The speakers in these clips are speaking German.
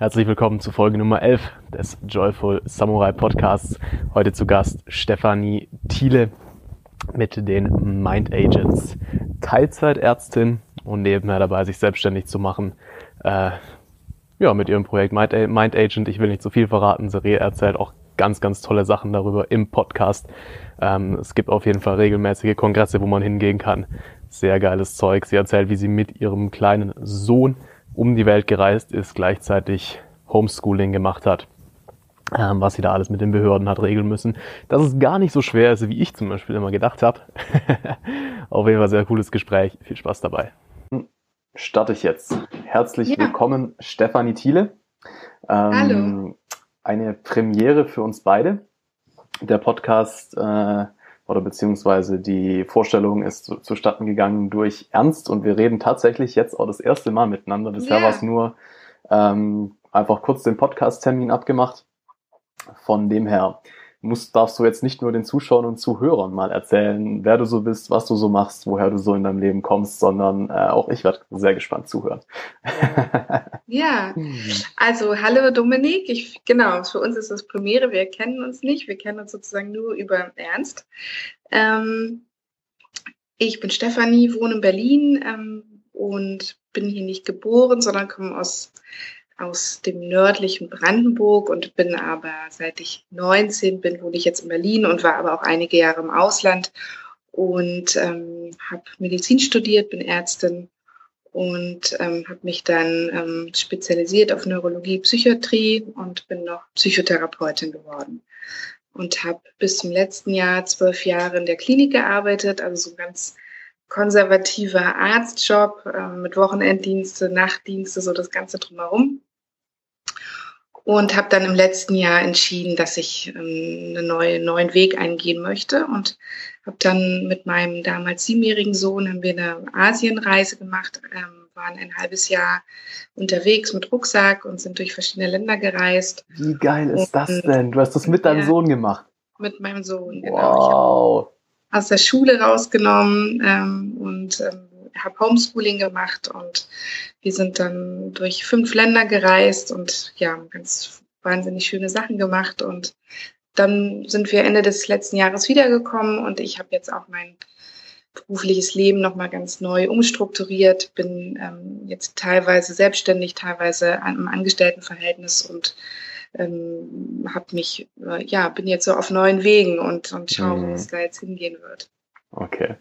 Herzlich willkommen zu Folge Nummer 11 des Joyful Samurai Podcasts. Heute zu Gast Stefanie Thiele mit den Mind Agents. Teilzeitärztin und nebenher dabei, sich selbstständig zu machen. Äh, ja, mit ihrem Projekt Mind, Mind Agent. Ich will nicht zu viel verraten. Serie erzählt auch ganz, ganz tolle Sachen darüber im Podcast. Ähm, es gibt auf jeden Fall regelmäßige Kongresse, wo man hingehen kann. Sehr geiles Zeug. Sie erzählt, wie sie mit ihrem kleinen Sohn um die Welt gereist ist, gleichzeitig Homeschooling gemacht hat, ähm, was sie da alles mit den Behörden hat regeln müssen. Dass es gar nicht so schwer ist, wie ich zum Beispiel immer gedacht habe. Auf jeden Fall sehr cooles Gespräch. Viel Spaß dabei. Starte ich jetzt. Herzlich ja. willkommen, Stefanie Thiele. Ähm, Hallo. Eine Premiere für uns beide. Der Podcast äh, oder beziehungsweise die Vorstellung ist zu, zustatten gegangen durch Ernst und wir reden tatsächlich jetzt auch das erste Mal miteinander. Bisher yeah. war es nur ähm, einfach kurz den Podcast-Termin abgemacht. Von dem her musst, darfst du jetzt nicht nur den Zuschauern und Zuhörern mal erzählen, wer du so bist, was du so machst, woher du so in deinem Leben kommst, sondern äh, auch ich werde sehr gespannt zuhören. ja, also hallo Dominik, ich, genau, für uns ist das Premiere, wir kennen uns nicht, wir kennen uns sozusagen nur über Ernst. Ähm, ich bin Stefanie, wohne in Berlin ähm, und bin hier nicht geboren, sondern komme aus aus dem nördlichen Brandenburg und bin aber seit ich 19 bin, wohne ich jetzt in Berlin und war aber auch einige Jahre im Ausland und ähm, habe Medizin studiert, bin Ärztin und ähm, habe mich dann ähm, spezialisiert auf Neurologie, Psychiatrie und bin noch Psychotherapeutin geworden und habe bis zum letzten Jahr zwölf Jahre in der Klinik gearbeitet, also so ein ganz konservativer Arztjob äh, mit Wochenenddienste, Nachtdienste, so das Ganze drumherum und habe dann im letzten Jahr entschieden, dass ich ähm, einen neue, neuen Weg eingehen möchte und habe dann mit meinem damals siebenjährigen Sohn haben wir eine Asienreise gemacht, ähm, waren ein halbes Jahr unterwegs mit Rucksack und sind durch verschiedene Länder gereist. Wie geil ist und, das denn? Du hast das mit deinem ja, Sohn gemacht. Mit meinem Sohn, genau. Wow. aus der Schule rausgenommen ähm, und ähm, habe Homeschooling gemacht und wir sind dann durch fünf Länder gereist und ja, ganz wahnsinnig schöne Sachen gemacht. Und dann sind wir Ende des letzten Jahres wiedergekommen und ich habe jetzt auch mein berufliches Leben nochmal ganz neu umstrukturiert, bin ähm, jetzt teilweise selbstständig, teilweise im Angestelltenverhältnis und ähm, habe mich, äh, ja, bin jetzt so auf neuen Wegen und, und schaue, mhm. wo es da jetzt hingehen wird. Okay.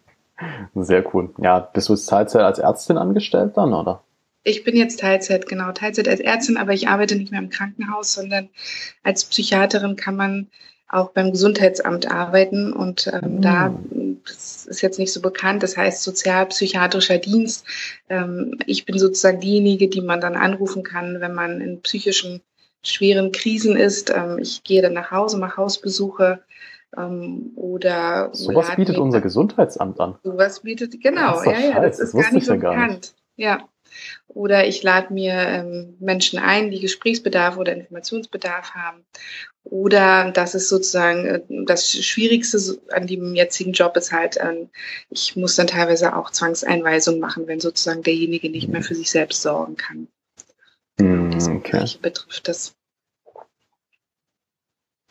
Sehr cool. Ja, bist du jetzt Teilzeit als Ärztin angestellt dann, oder? Ich bin jetzt Teilzeit, genau, Teilzeit als Ärztin, aber ich arbeite nicht mehr im Krankenhaus, sondern als Psychiaterin kann man auch beim Gesundheitsamt arbeiten und ähm, mhm. da das ist jetzt nicht so bekannt, das heißt sozialpsychiatrischer Dienst. Ähm, ich bin sozusagen diejenige, die man dann anrufen kann, wenn man in psychischen schweren Krisen ist. Ähm, ich gehe dann nach Hause, mache Hausbesuche, ähm, oder sowas bietet unser Gesundheitsamt an. Sowas bietet, genau, ja, ja, das, das ist gar nicht so gar bekannt. Nicht. Ja. Oder ich lade mir ähm, Menschen ein, die Gesprächsbedarf oder Informationsbedarf haben. Oder das ist sozusagen äh, das Schwierigste an dem jetzigen Job ist halt, äh, ich muss dann teilweise auch Zwangseinweisungen machen, wenn sozusagen derjenige nicht mehr für sich selbst sorgen kann. Mm, okay. Das betrifft das.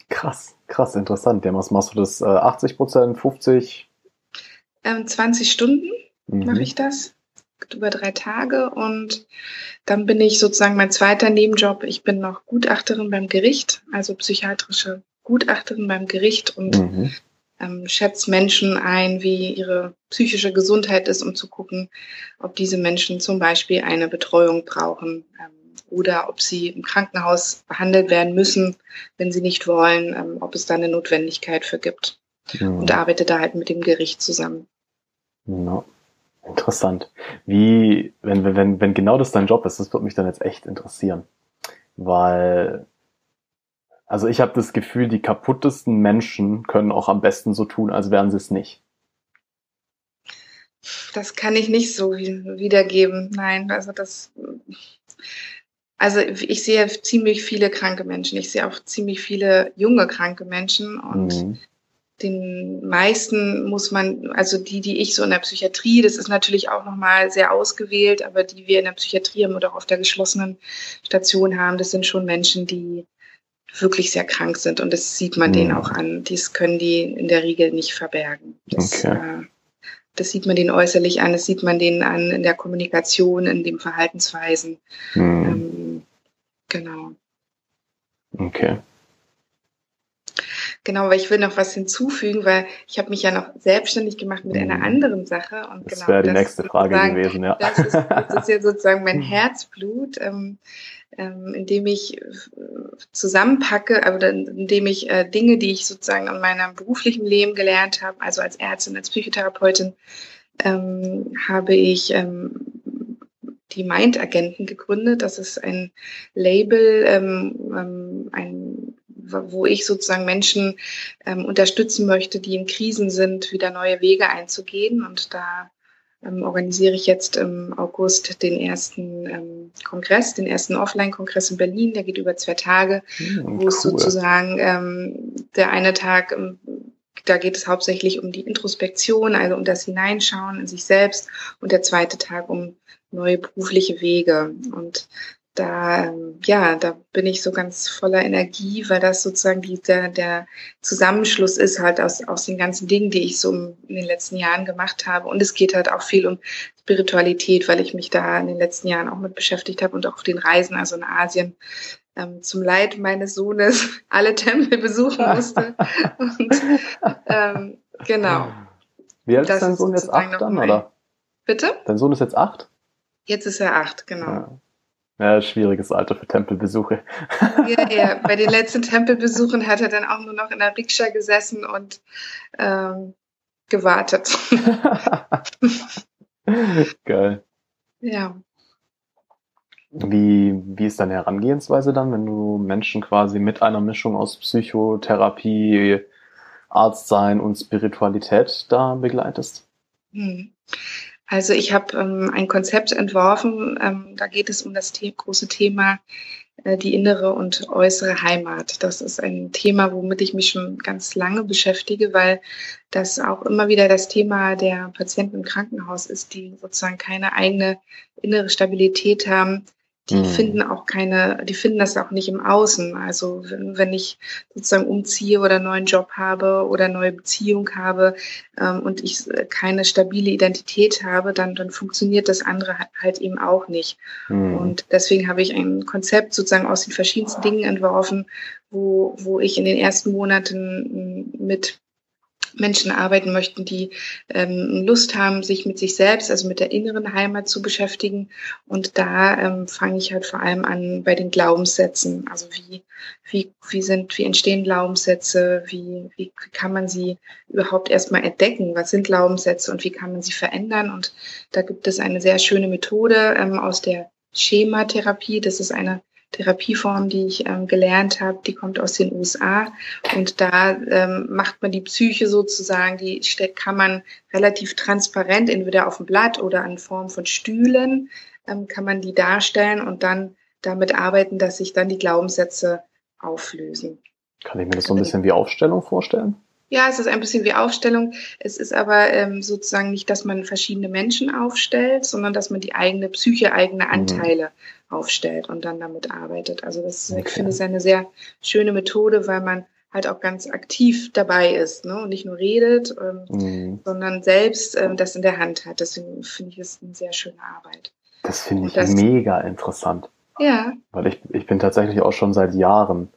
Krass, krass, interessant. Ja, was machst du das? Äh, 80 Prozent, 50? Ähm, 20 Stunden mhm. mache ich das. Über drei Tage und dann bin ich sozusagen mein zweiter Nebenjob. Ich bin noch Gutachterin beim Gericht, also psychiatrische Gutachterin beim Gericht und mhm. ähm, schätze Menschen ein, wie ihre psychische Gesundheit ist, um zu gucken, ob diese Menschen zum Beispiel eine Betreuung brauchen. Ähm, oder ob sie im Krankenhaus behandelt werden müssen, wenn sie nicht wollen, ähm, ob es da eine Notwendigkeit für gibt. Ja. Und arbeite da halt mit dem Gericht zusammen. Ja. Interessant. Wie, wenn, wenn, wenn genau das dein Job ist, das würde mich dann jetzt echt interessieren. Weil, also ich habe das Gefühl, die kaputtesten Menschen können auch am besten so tun, als wären sie es nicht. Das kann ich nicht so wiedergeben. Nein, also das, also ich sehe ziemlich viele kranke Menschen. Ich sehe auch ziemlich viele junge kranke Menschen und mhm. den meisten muss man, also die, die ich so in der Psychiatrie, das ist natürlich auch nochmal sehr ausgewählt, aber die wir in der Psychiatrie haben oder auch auf der geschlossenen Station haben, das sind schon Menschen, die wirklich sehr krank sind und das sieht man mhm. denen auch an. Dies können die in der Regel nicht verbergen. Das, okay. äh, das sieht man denen äußerlich an, das sieht man denen an in der Kommunikation, in den Verhaltensweisen. Mhm. Ähm, genau. Okay. Genau, aber ich will noch was hinzufügen, weil ich habe mich ja noch selbstständig gemacht mit einer mhm. anderen Sache. Und das genau, wäre die nächste Frage gewesen, ja. Das ist, das ist ja sozusagen mein Herzblut, ähm, ähm, indem ich äh, zusammenpacke, aber indem ich äh, Dinge, die ich sozusagen in meinem beruflichen Leben gelernt habe, also als Ärztin, als Psychotherapeutin, ähm, habe ich ähm, die Mind-Agenten gegründet. Das ist ein Label, ähm, ähm, ein wo ich sozusagen Menschen ähm, unterstützen möchte, die in Krisen sind, wieder neue Wege einzugehen. Und da ähm, organisiere ich jetzt im August den ersten ähm, Kongress, den ersten Offline-Kongress in Berlin. Der geht über zwei Tage, mhm, wo cool. es sozusagen ähm, der eine Tag, ähm, da geht es hauptsächlich um die Introspektion, also um das Hineinschauen in sich selbst und der zweite Tag um neue berufliche Wege. Und da, ähm, ja, da bin ich so ganz voller Energie, weil das sozusagen die, der, der Zusammenschluss ist halt aus, aus den ganzen Dingen, die ich so in den letzten Jahren gemacht habe. Und es geht halt auch viel um Spiritualität, weil ich mich da in den letzten Jahren auch mit beschäftigt habe und auch auf den Reisen, also in Asien, ähm, zum Leid meines Sohnes alle Tempel besuchen musste. und ähm, genau. Wie alt ist dein Sohn jetzt? Acht dann, oder? Bitte? Dein Sohn ist jetzt acht? Jetzt ist er acht, genau. Ja. Ja, schwieriges Alter für Tempelbesuche. Ja, ja. Bei den letzten Tempelbesuchen hat er dann auch nur noch in der Rikscha gesessen und ähm, gewartet. Geil. Ja. Wie, wie ist deine Herangehensweise dann, wenn du Menschen quasi mit einer Mischung aus Psychotherapie, Arztsein und Spiritualität da begleitest? Hm. Also ich habe ähm, ein Konzept entworfen, ähm, da geht es um das The große Thema äh, die innere und äußere Heimat. Das ist ein Thema, womit ich mich schon ganz lange beschäftige, weil das auch immer wieder das Thema der Patienten im Krankenhaus ist, die sozusagen keine eigene innere Stabilität haben, die mhm. finden auch keine, die finden das auch nicht im Außen. Also wenn, wenn ich sozusagen umziehe oder einen neuen Job habe oder eine neue Beziehung habe ähm, und ich äh, keine stabile Identität habe, dann, dann funktioniert das andere halt eben auch nicht. Mhm. Und deswegen habe ich ein Konzept sozusagen aus den verschiedensten Dingen entworfen, wo, wo ich in den ersten Monaten mit Menschen arbeiten möchten, die ähm, Lust haben, sich mit sich selbst, also mit der inneren Heimat zu beschäftigen. Und da ähm, fange ich halt vor allem an bei den Glaubenssätzen. Also wie, wie, wie sind, wie entstehen Glaubenssätze? Wie, wie, kann man sie überhaupt erstmal entdecken? Was sind Glaubenssätze und wie kann man sie verändern? Und da gibt es eine sehr schöne Methode ähm, aus der Schematherapie. Das ist eine Therapieform, die ich ähm, gelernt habe, die kommt aus den USA. Und da ähm, macht man die Psyche sozusagen, die kann man relativ transparent, entweder auf dem Blatt oder in Form von Stühlen, ähm, kann man die darstellen und dann damit arbeiten, dass sich dann die Glaubenssätze auflösen. Kann ich mir das so ein bisschen wie Aufstellung vorstellen? Ja, es ist ein bisschen wie Aufstellung. Es ist aber ähm, sozusagen nicht, dass man verschiedene Menschen aufstellt, sondern dass man die eigene Psyche, eigene mhm. Anteile mhm. aufstellt und dann damit arbeitet. Also das okay. ich finde ich eine sehr schöne Methode, weil man halt auch ganz aktiv dabei ist ne? und nicht nur redet, ähm, mhm. sondern selbst ähm, das in der Hand hat. Deswegen finde ich es eine sehr schöne Arbeit. Das finde ich das, mega interessant. Ja. Weil ich, ich bin tatsächlich auch schon seit Jahren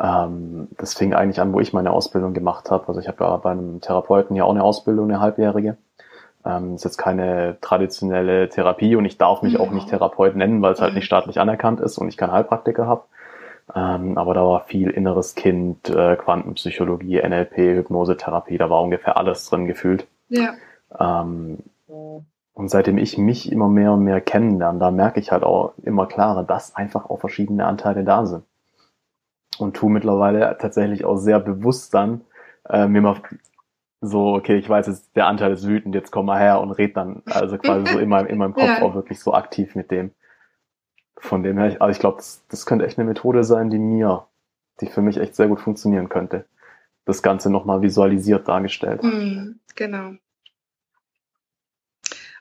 ähm, das fing eigentlich an, wo ich meine Ausbildung gemacht habe. Also ich habe ja bei einem Therapeuten ja auch eine Ausbildung, eine halbjährige. Ähm, ist jetzt keine traditionelle Therapie und ich darf mich mhm. auch nicht Therapeut nennen, weil es halt nicht staatlich anerkannt ist und ich keinen Heilpraktiker habe. Ähm, aber da war viel inneres Kind, äh, Quantenpsychologie, NLP, Hypnosetherapie, da war ungefähr alles drin gefühlt. Ja. Ähm, und seitdem ich mich immer mehr und mehr kennenlerne, da merke ich halt auch immer klarer, dass einfach auch verschiedene Anteile da sind und tu mittlerweile tatsächlich auch sehr bewusst dann äh, mir mal so, okay, ich weiß jetzt, der Anteil ist wütend, jetzt komm mal her und red dann, also quasi so in meinem, in meinem Kopf ja. auch wirklich so aktiv mit dem. Von dem her, also ich glaube, das, das könnte echt eine Methode sein, die mir, die für mich echt sehr gut funktionieren könnte. das Ganze nochmal visualisiert dargestellt. Mhm, genau.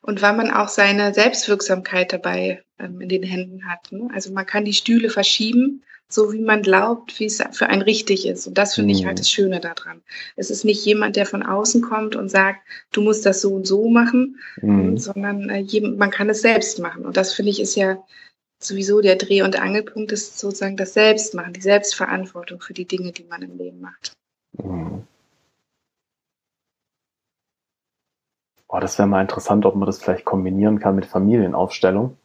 Und weil man auch seine Selbstwirksamkeit dabei ähm, in den Händen hat. Ne? Also man kann die Stühle verschieben, so wie man glaubt, wie es für einen richtig ist. Und das finde mhm. ich halt mhm. das Schöne daran. Es ist nicht jemand, der von außen kommt und sagt, du musst das so und so machen, mhm. sondern äh, man kann es selbst machen. Und das finde ich ist ja sowieso der Dreh- und Angelpunkt ist sozusagen das Selbstmachen, die Selbstverantwortung für die Dinge, die man im Leben macht. Mhm. Oh, das wäre mal interessant, ob man das vielleicht kombinieren kann mit Familienaufstellung.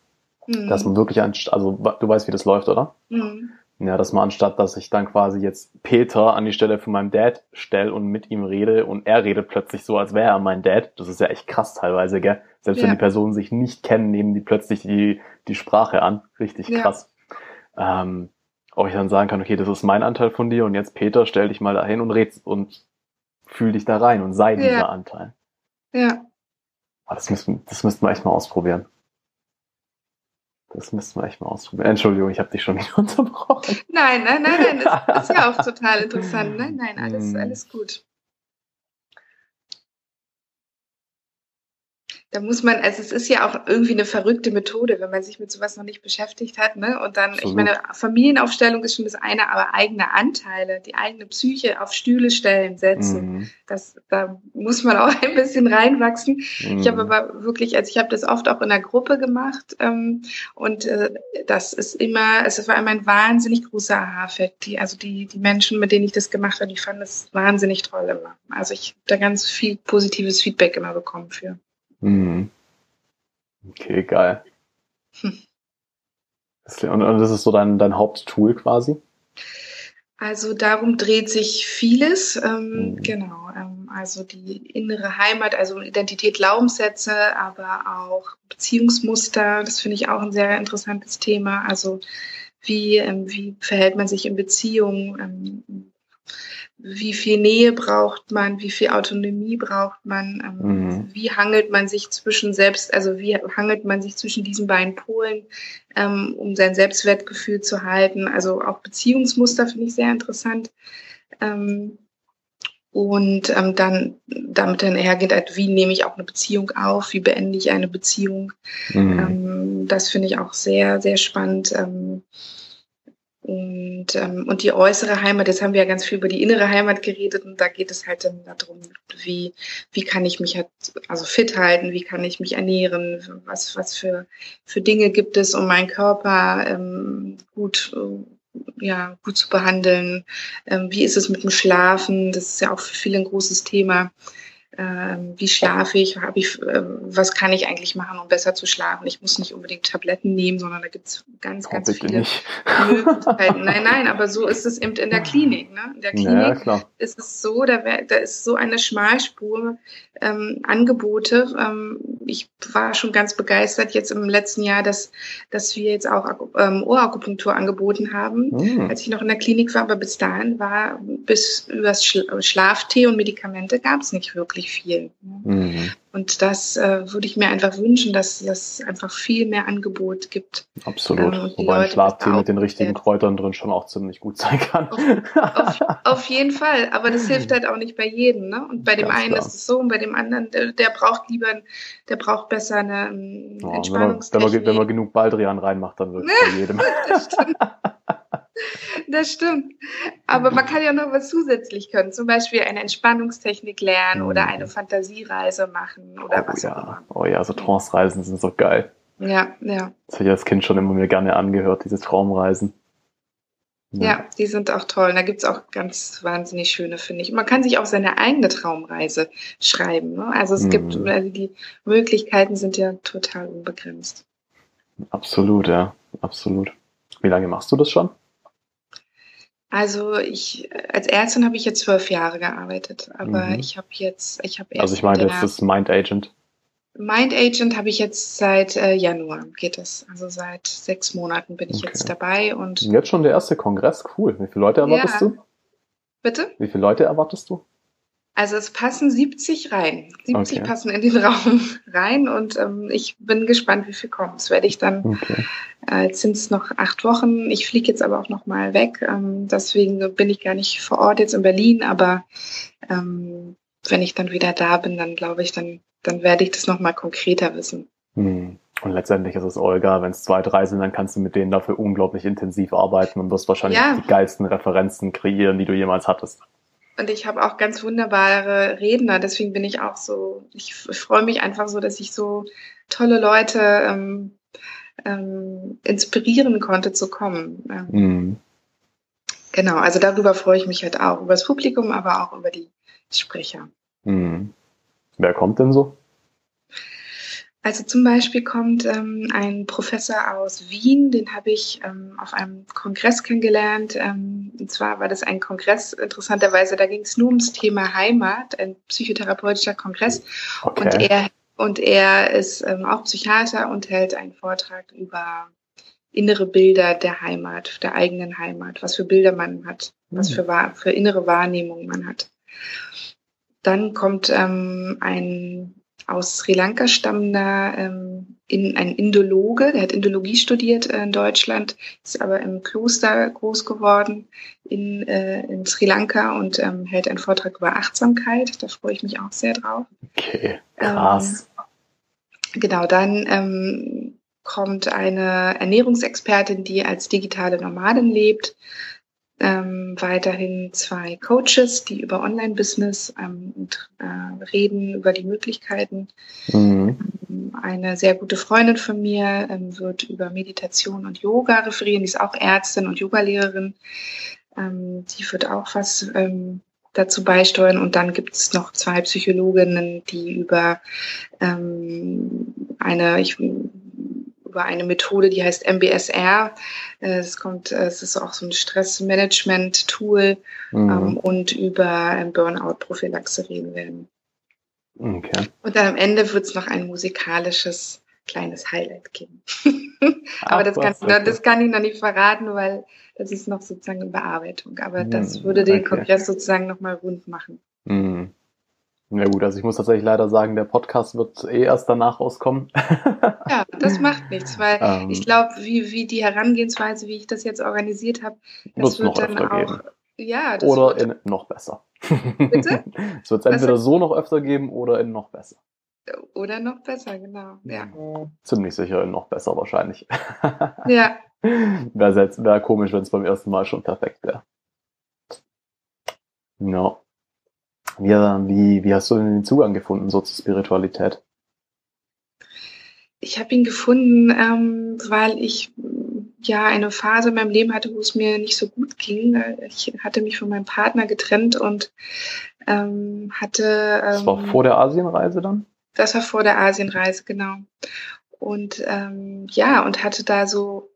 Mhm. Dass man wirklich, also du weißt, wie das läuft, oder? Mhm. Ja, dass man anstatt, dass ich dann quasi jetzt Peter an die Stelle von meinem Dad stelle und mit ihm rede und er redet plötzlich so, als wäre er mein Dad. Das ist ja echt krass teilweise, gell? Selbst ja. wenn die Personen sich nicht kennen, nehmen die plötzlich die, die Sprache an. Richtig ja. krass. Ähm, ob ich dann sagen kann, okay, das ist mein Anteil von dir und jetzt Peter, stell dich mal dahin und red und fühl dich da rein und sei ja. dieser Anteil. Ja. Aber das müssen, das müssten wir echt mal ausprobieren. Das müssten wir echt mal ausprobieren. Entschuldigung, ich habe dich schon wieder unterbrochen. Nein, nein, nein, nein, das ist ja auch total interessant. Nein, nein, alles, hm. alles gut. Da muss man, also es ist ja auch irgendwie eine verrückte Methode, wenn man sich mit sowas noch nicht beschäftigt hat, ne? Und dann, Absolut. ich meine, Familienaufstellung ist schon das eine, aber eigene Anteile, die eigene Psyche auf Stühle stellen, setzen, mhm. das, da muss man auch ein bisschen reinwachsen. Mhm. Ich habe aber wirklich, also ich habe das oft auch in der Gruppe gemacht ähm, und äh, das ist immer, es war immer ein wahnsinnig großer Aha-Effekt. Die, also die, die Menschen, mit denen ich das gemacht habe, die fanden das wahnsinnig toll immer. Also ich habe da ganz viel positives Feedback immer bekommen für. Mhm. Okay, geil. Hm. Und das ist so dein, dein Haupttool quasi? Also darum dreht sich vieles. Ähm, mhm. Genau. Ähm, also die innere Heimat, also Identität, Glaubenssätze, aber auch Beziehungsmuster. Das finde ich auch ein sehr interessantes Thema. Also wie, ähm, wie verhält man sich in Beziehungen? Ähm, wie viel Nähe braucht man, wie viel Autonomie braucht man, ähm, mhm. wie hangelt man sich zwischen selbst, also wie hangelt man sich zwischen diesen beiden Polen, ähm, um sein Selbstwertgefühl zu halten. Also auch Beziehungsmuster finde ich sehr interessant. Ähm, und ähm, dann damit dann hergeht, halt, wie nehme ich auch eine Beziehung auf, wie beende ich eine Beziehung. Mhm. Ähm, das finde ich auch sehr, sehr spannend. Und, ähm, und die äußere Heimat, jetzt haben wir ja ganz viel über die innere Heimat geredet und da geht es halt dann darum, wie, wie kann ich mich halt also fit halten, wie kann ich mich ernähren, was, was für, für Dinge gibt es, um meinen Körper ähm, gut, äh, ja, gut zu behandeln. Ähm, wie ist es mit dem Schlafen? Das ist ja auch für viele ein großes Thema wie schlafe ich, habe ich, äh, was kann ich eigentlich machen, um besser zu schlafen. Ich muss nicht unbedingt Tabletten nehmen, sondern da gibt es ganz, oh, ganz viele nicht. Möglichkeiten. nein, nein, aber so ist es eben in der Klinik. Ne? In der Klinik ja, ist es so, da, wär, da ist so eine Schmalspur ähm, Angebote. Ähm, ich war schon ganz begeistert jetzt im letzten Jahr, dass, dass wir jetzt auch ähm, Ohrakupunktur angeboten haben, mhm. als ich noch in der Klinik war. Aber bis dahin war bis übers Schlaftee und Medikamente gab es nicht wirklich viel. Ne? Mhm. Und das äh, würde ich mir einfach wünschen, dass es einfach viel mehr Angebot gibt. Absolut. Ähm, Wobei ein Schlaftee mit den richtigen Kräutern drin schon auch ziemlich gut sein kann. Auf, auf, auf, jeden Fall. Aber das hilft halt auch nicht bei jedem. Ne? Und bei dem Ganz einen klar. ist es so und bei dem anderen, der, der braucht lieber, der braucht besser eine um, oh, Entspannungstechnik. Wenn man, wenn, man, wenn man genug Baldrian reinmacht, dann wird es bei jedem. das stimmt. Aber man kann ja noch was zusätzlich können. Zum Beispiel eine Entspannungstechnik lernen oder eine Fantasiereise machen oder oh, was ja. Oh ja, so Trance-Reisen sind so geil. Ja, ja. Das habe ich als Kind schon immer mir gerne angehört, diese Traumreisen. Ja. ja, die sind auch toll. Da gibt's auch ganz wahnsinnig schöne, finde ich. Man kann sich auch seine eigene Traumreise schreiben. Ne? Also es mhm. gibt, also die Möglichkeiten sind ja total unbegrenzt. Absolut, ja, absolut. Wie lange machst du das schon? Also ich als Ärztin habe ich jetzt zwölf Jahre gearbeitet, aber mhm. ich habe jetzt, ich habe Also ich meine jetzt das Mind Agent. Mind Agent habe ich jetzt seit äh, Januar geht es. Also seit sechs Monaten bin ich okay. jetzt dabei und. Jetzt schon der erste Kongress, cool. Wie viele Leute erwartest ja. du? Bitte? Wie viele Leute erwartest du? Also es passen 70 rein. 70 okay. passen in den Raum rein und ähm, ich bin gespannt, wie viel kommt. Das werde ich dann, okay. äh, jetzt sind es noch acht Wochen. Ich fliege jetzt aber auch noch mal weg. Ähm, deswegen bin ich gar nicht vor Ort jetzt in Berlin, aber ähm, wenn ich dann wieder da bin, dann glaube ich, dann, dann werde ich das noch mal konkreter wissen. Hm. Und letztendlich ist es Olga, wenn es zwei, drei sind, dann kannst du mit denen dafür unglaublich intensiv arbeiten und wirst wahrscheinlich ja. die geilsten Referenzen kreieren, die du jemals hattest. Und ich habe auch ganz wunderbare Redner, deswegen bin ich auch so, ich freue mich einfach so, dass ich so tolle Leute ähm, ähm, inspirieren konnte zu kommen. Mhm. Genau, also darüber freue ich mich halt auch, über das Publikum, aber auch über die Sprecher. Mhm. Wer kommt denn so? Also zum Beispiel kommt ähm, ein Professor aus Wien, den habe ich ähm, auf einem Kongress kennengelernt. Ähm, und zwar war das ein Kongress, interessanterweise, da ging es nur ums Thema Heimat, ein psychotherapeutischer Kongress. Okay. Und er und er ist ähm, auch Psychiater und hält einen Vortrag über innere Bilder der Heimat, der eigenen Heimat, was für Bilder man hat, was hm. für, für innere Wahrnehmung man hat. Dann kommt ähm, ein aus Sri Lanka stammender ähm, in, ein Indologe, der hat Indologie studiert äh, in Deutschland, ist aber im Kloster groß geworden in, äh, in Sri Lanka und ähm, hält einen Vortrag über Achtsamkeit. Da freue ich mich auch sehr drauf. Okay, krass. Ähm, genau, dann ähm, kommt eine Ernährungsexpertin, die als digitale Nomadin lebt ähm, weiterhin zwei Coaches, die über Online-Business ähm, und, äh, reden, über die Möglichkeiten. Mhm. Ähm, eine sehr gute Freundin von mir ähm, wird über Meditation und Yoga referieren. Die ist auch Ärztin und Yogalehrerin. Ähm, die wird auch was ähm, dazu beisteuern. Und dann gibt es noch zwei Psychologinnen, die über ähm, eine, ich über eine Methode, die heißt MBSR. Äh, es kommt, äh, es ist auch so ein Stressmanagement-Tool mhm. ähm, und über Burnout-Prophylaxe reden werden. Okay. Und dann am Ende wird es noch ein musikalisches kleines Highlight geben. Aber Ach, das, kann, okay. das kann ich noch nicht verraten, weil das ist noch sozusagen in Bearbeitung. Aber das mhm, würde den okay. Kongress sozusagen nochmal rund machen. Mhm. Ja gut, also ich muss tatsächlich leider sagen, der Podcast wird eh erst danach rauskommen. ja, das macht nichts, weil ähm, ich glaube, wie, wie die Herangehensweise, wie ich das jetzt organisiert habe, das wird dann auch. Geben. Ja, das oder wird, in noch besser. Bitte? es wird es entweder so noch öfter geben oder in noch besser. Oder noch besser, genau. Ja. Ziemlich sicher in noch besser wahrscheinlich. ja. Wäre wär komisch, wenn es beim ersten Mal schon perfekt wäre. No. Wie, wie, wie hast du denn den Zugang gefunden so zur Spiritualität? Ich habe ihn gefunden, ähm, weil ich ja eine Phase in meinem Leben hatte, wo es mir nicht so gut ging. Ich hatte mich von meinem Partner getrennt und ähm, hatte. Ähm, das war vor der Asienreise dann? Das war vor der Asienreise, genau. Und ähm, ja, und hatte da so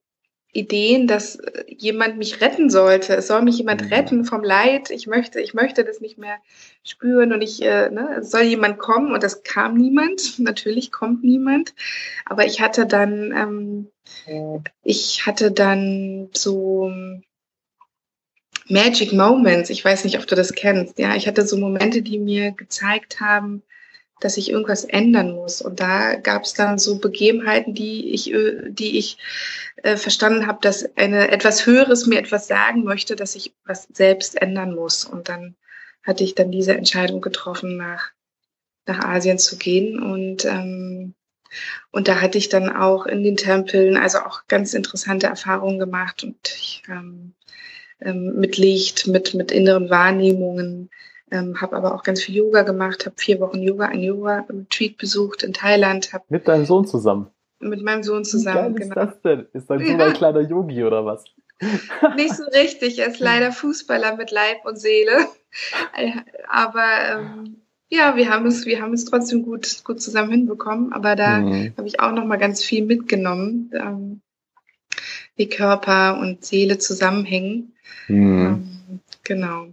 Ideen, dass äh, jemand mich retten sollte. Es soll mich jemand mhm. retten vom Leid. Ich möchte, ich möchte das nicht mehr spüren und ich, äh, ne, es soll jemand kommen und es kam niemand. Natürlich kommt niemand. Aber ich hatte dann, ähm, ich hatte dann so Magic Moments. Ich weiß nicht, ob du das kennst. Ja, ich hatte so Momente, die mir gezeigt haben, dass ich irgendwas ändern muss. Und da gab es dann so Begebenheiten, die ich, äh, die ich äh, verstanden habe, dass eine etwas Höheres mir etwas sagen möchte, dass ich was selbst ändern muss. Und dann hatte ich dann diese Entscheidung getroffen, nach, nach Asien zu gehen. Und, ähm, und da hatte ich dann auch in den Tempeln, also auch ganz interessante Erfahrungen gemacht und ich, ähm, ähm, mit Licht, mit, mit inneren Wahrnehmungen, ähm, habe aber auch ganz viel Yoga gemacht, habe vier Wochen Yoga, ein Yoga-Retreat besucht in Thailand. Hab mit deinem Sohn zusammen? Mit meinem Sohn zusammen, Wie geil genau. ist das denn? Ist dein Sohn ja. ein kleiner Yogi oder was? Nicht so richtig, er ist leider Fußballer mit Leib und Seele. Aber ähm, ja, wir haben es, wir haben es trotzdem gut, gut zusammen hinbekommen. Aber da mhm. habe ich auch noch mal ganz viel mitgenommen, ähm, wie Körper und Seele zusammenhängen. Mhm. Ähm, genau.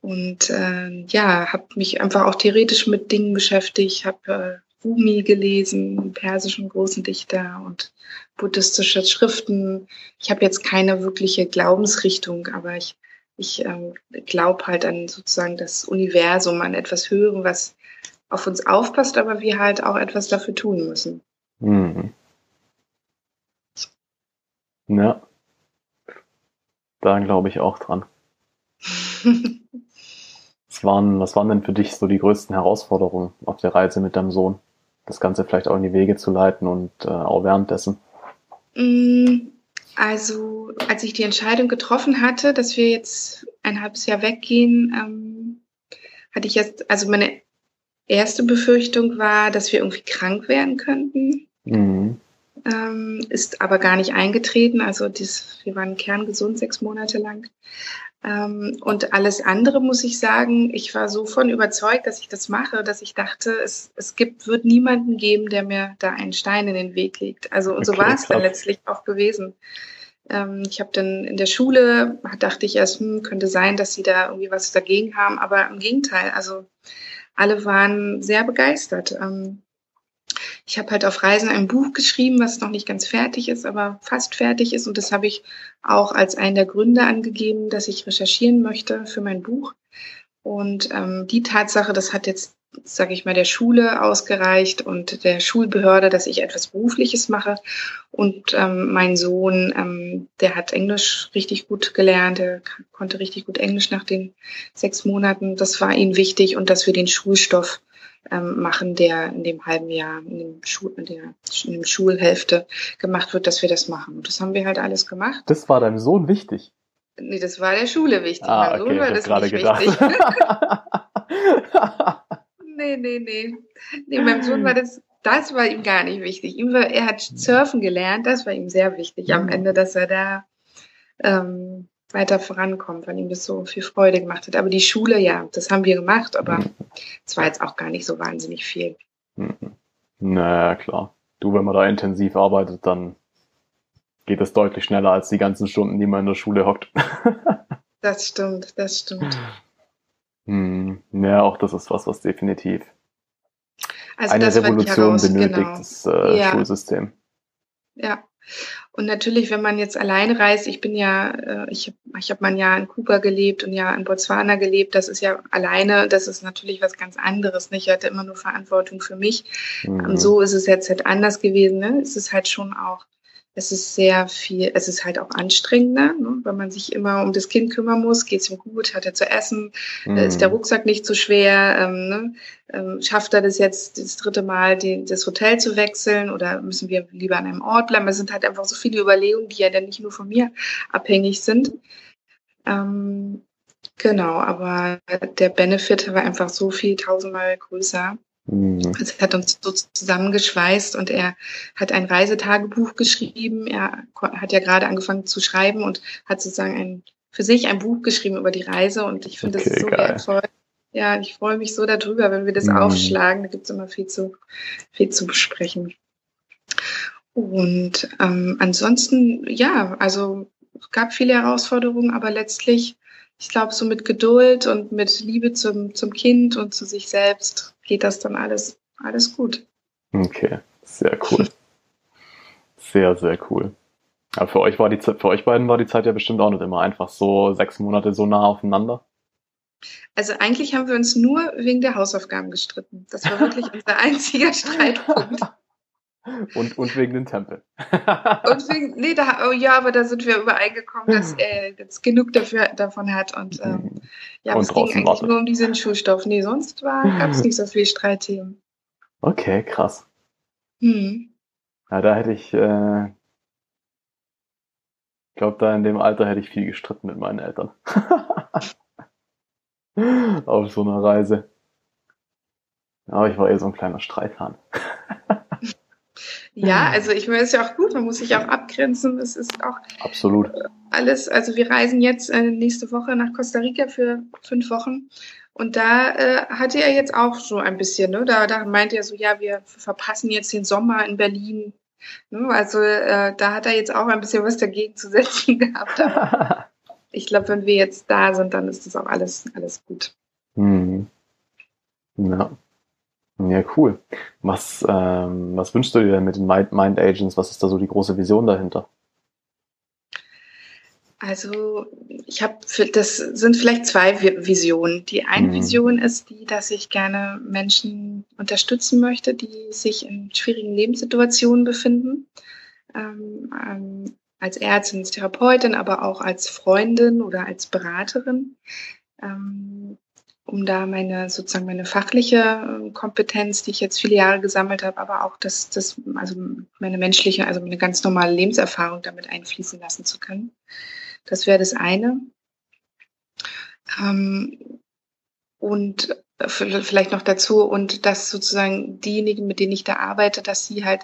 Und äh, ja, habe mich einfach auch theoretisch mit Dingen beschäftigt, habe äh, Rumi gelesen, persischen großen Dichter und buddhistische Schriften. Ich habe jetzt keine wirkliche Glaubensrichtung, aber ich ich ähm, glaube halt an sozusagen das Universum, an etwas Hören, was auf uns aufpasst, aber wir halt auch etwas dafür tun müssen. Mhm. Ja. Da glaube ich auch dran. was, waren, was waren denn für dich so die größten Herausforderungen auf der Reise mit deinem Sohn? Das Ganze vielleicht auch in die Wege zu leiten und äh, auch währenddessen? Mm, also, als ich die Entscheidung getroffen hatte, dass wir jetzt ein halbes Jahr weggehen, ähm, hatte ich jetzt, also meine erste Befürchtung war, dass wir irgendwie krank werden könnten. Mhm. Ähm, ist aber gar nicht eingetreten. Also dies, wir waren kerngesund sechs Monate lang. Ähm, und alles andere muss ich sagen, ich war so von überzeugt, dass ich das mache, dass ich dachte, es, es gibt, wird niemanden geben, der mir da einen Stein in den Weg legt. Also und okay, so war es dann letztlich auch gewesen. Ähm, ich habe dann in der Schule, dachte ich erst, hm, könnte sein, dass sie da irgendwie was dagegen haben, aber im Gegenteil, also alle waren sehr begeistert. Ähm, ich habe halt auf Reisen ein Buch geschrieben, was noch nicht ganz fertig ist, aber fast fertig ist. Und das habe ich auch als einen der Gründe angegeben, dass ich recherchieren möchte für mein Buch. Und ähm, die Tatsache, das hat jetzt, sage ich mal, der Schule ausgereicht und der Schulbehörde, dass ich etwas Berufliches mache. Und ähm, mein Sohn, ähm, der hat Englisch richtig gut gelernt, der konnte richtig gut Englisch nach den sechs Monaten. Das war ihm wichtig und dass wir den Schulstoff ähm, machen, der in dem halben Jahr, in, dem Schul, in, der, in dem Schulhälfte gemacht wird, dass wir das machen. Und das haben wir halt alles gemacht. Das war deinem Sohn wichtig? Nee, das war der Schule wichtig. Ah, mein okay, Sohn war das nicht gedacht. wichtig. nee, nee, nee. Nee, meinem Sohn war das, das war ihm gar nicht wichtig. Ihm war, er hat surfen gelernt, das war ihm sehr wichtig am Ende, dass er da ähm, weiter vorankommt, weil ihm das so viel Freude gemacht hat. Aber die Schule, ja, das haben wir gemacht, aber es war jetzt auch gar nicht so wahnsinnig viel. Mhm. Naja, klar. Du, wenn man da intensiv arbeitet, dann geht es deutlich schneller als die ganzen Stunden, die man in der Schule hockt. das stimmt, das stimmt. Hm, ja, auch das ist was, was definitiv also eine Revolution benötigt, genau. das äh, ja. Schulsystem. Ja, und natürlich, wenn man jetzt alleine reist, ich bin ja, äh, ich, ich habe mal ein Jahr in Kuba gelebt und Jahr in Botswana gelebt, das ist ja alleine, das ist natürlich was ganz anderes. Nicht? Ich hatte immer nur Verantwortung für mich. Mhm. Und so ist es jetzt halt anders gewesen. Ne? Es ist halt schon auch es ist sehr viel, es ist halt auch anstrengender, ne? weil man sich immer um das Kind kümmern muss. Geht es ihm gut? Hat er zu essen? Mhm. Ist der Rucksack nicht zu schwer? Ähm, ne? ähm, schafft er das jetzt das dritte Mal, die, das Hotel zu wechseln oder müssen wir lieber an einem Ort bleiben? Es sind halt einfach so viele Überlegungen, die ja dann nicht nur von mir abhängig sind. Ähm, genau, aber der Benefit war einfach so viel tausendmal größer. Mhm. Es hat uns so zusammengeschweißt und er hat ein Reisetagebuch geschrieben. Er hat ja gerade angefangen zu schreiben und hat sozusagen ein, für sich ein Buch geschrieben über die Reise und ich finde okay, das so geil. wertvoll. Ja, ich freue mich so darüber, wenn wir das mhm. aufschlagen. Da gibt es immer viel zu, viel zu besprechen. Und ähm, ansonsten, ja, also es gab viele Herausforderungen, aber letztlich, ich glaube, so mit Geduld und mit Liebe zum, zum Kind und zu sich selbst geht das dann alles, alles gut. Okay, sehr cool. sehr, sehr cool. Aber für euch war die Zeit, für euch beiden war die Zeit ja bestimmt auch nicht immer einfach so sechs Monate so nah aufeinander. Also eigentlich haben wir uns nur wegen der Hausaufgaben gestritten. Das war wirklich unser einziger Streitpunkt. Und, und wegen den Tempel. und wegen, nee, da, oh ja, aber da sind wir übereingekommen, dass er jetzt genug dafür, davon hat. Und ähm, ja, und es ging eigentlich wartet. nur um diesen Schulstoff. Nee, sonst gab es nicht so viel Streitthemen. Okay, krass. Hm. Ja, da hätte ich, äh, ich glaube, da in dem Alter hätte ich viel gestritten mit meinen Eltern. Auf so einer Reise. Aber ich war eher so ein kleiner Streithahn. Ja, mhm. also ich meine, es ist ja auch gut, man muss sich auch abgrenzen. Es ist auch absolut alles. Also wir reisen jetzt äh, nächste Woche nach Costa Rica für fünf Wochen. Und da äh, hatte er jetzt auch so ein bisschen, ne? Da, da meinte er so, ja, wir verpassen jetzt den Sommer in Berlin. Ne? Also äh, da hat er jetzt auch ein bisschen was dagegen zu setzen gehabt. Aber ich glaube, wenn wir jetzt da sind, dann ist das auch alles, alles gut. Mhm. Ja. Ja, cool. Was, ähm, was wünschst du dir denn mit den Mind, Agents? Was ist da so die große Vision dahinter? Also ich habe, das sind vielleicht zwei Visionen. Die eine mhm. Vision ist die, dass ich gerne Menschen unterstützen möchte, die sich in schwierigen Lebenssituationen befinden. Ähm, ähm, als Ärztin, als Therapeutin, aber auch als Freundin oder als Beraterin, ähm, um da meine sozusagen meine fachliche ähm, Kompetenz, die ich jetzt viele Jahre gesammelt habe, aber auch das, das also meine menschliche, also meine ganz normale Lebenserfahrung damit einfließen lassen zu können. Das wäre das eine. Ähm, und vielleicht noch dazu und dass sozusagen diejenigen, mit denen ich da arbeite, dass sie halt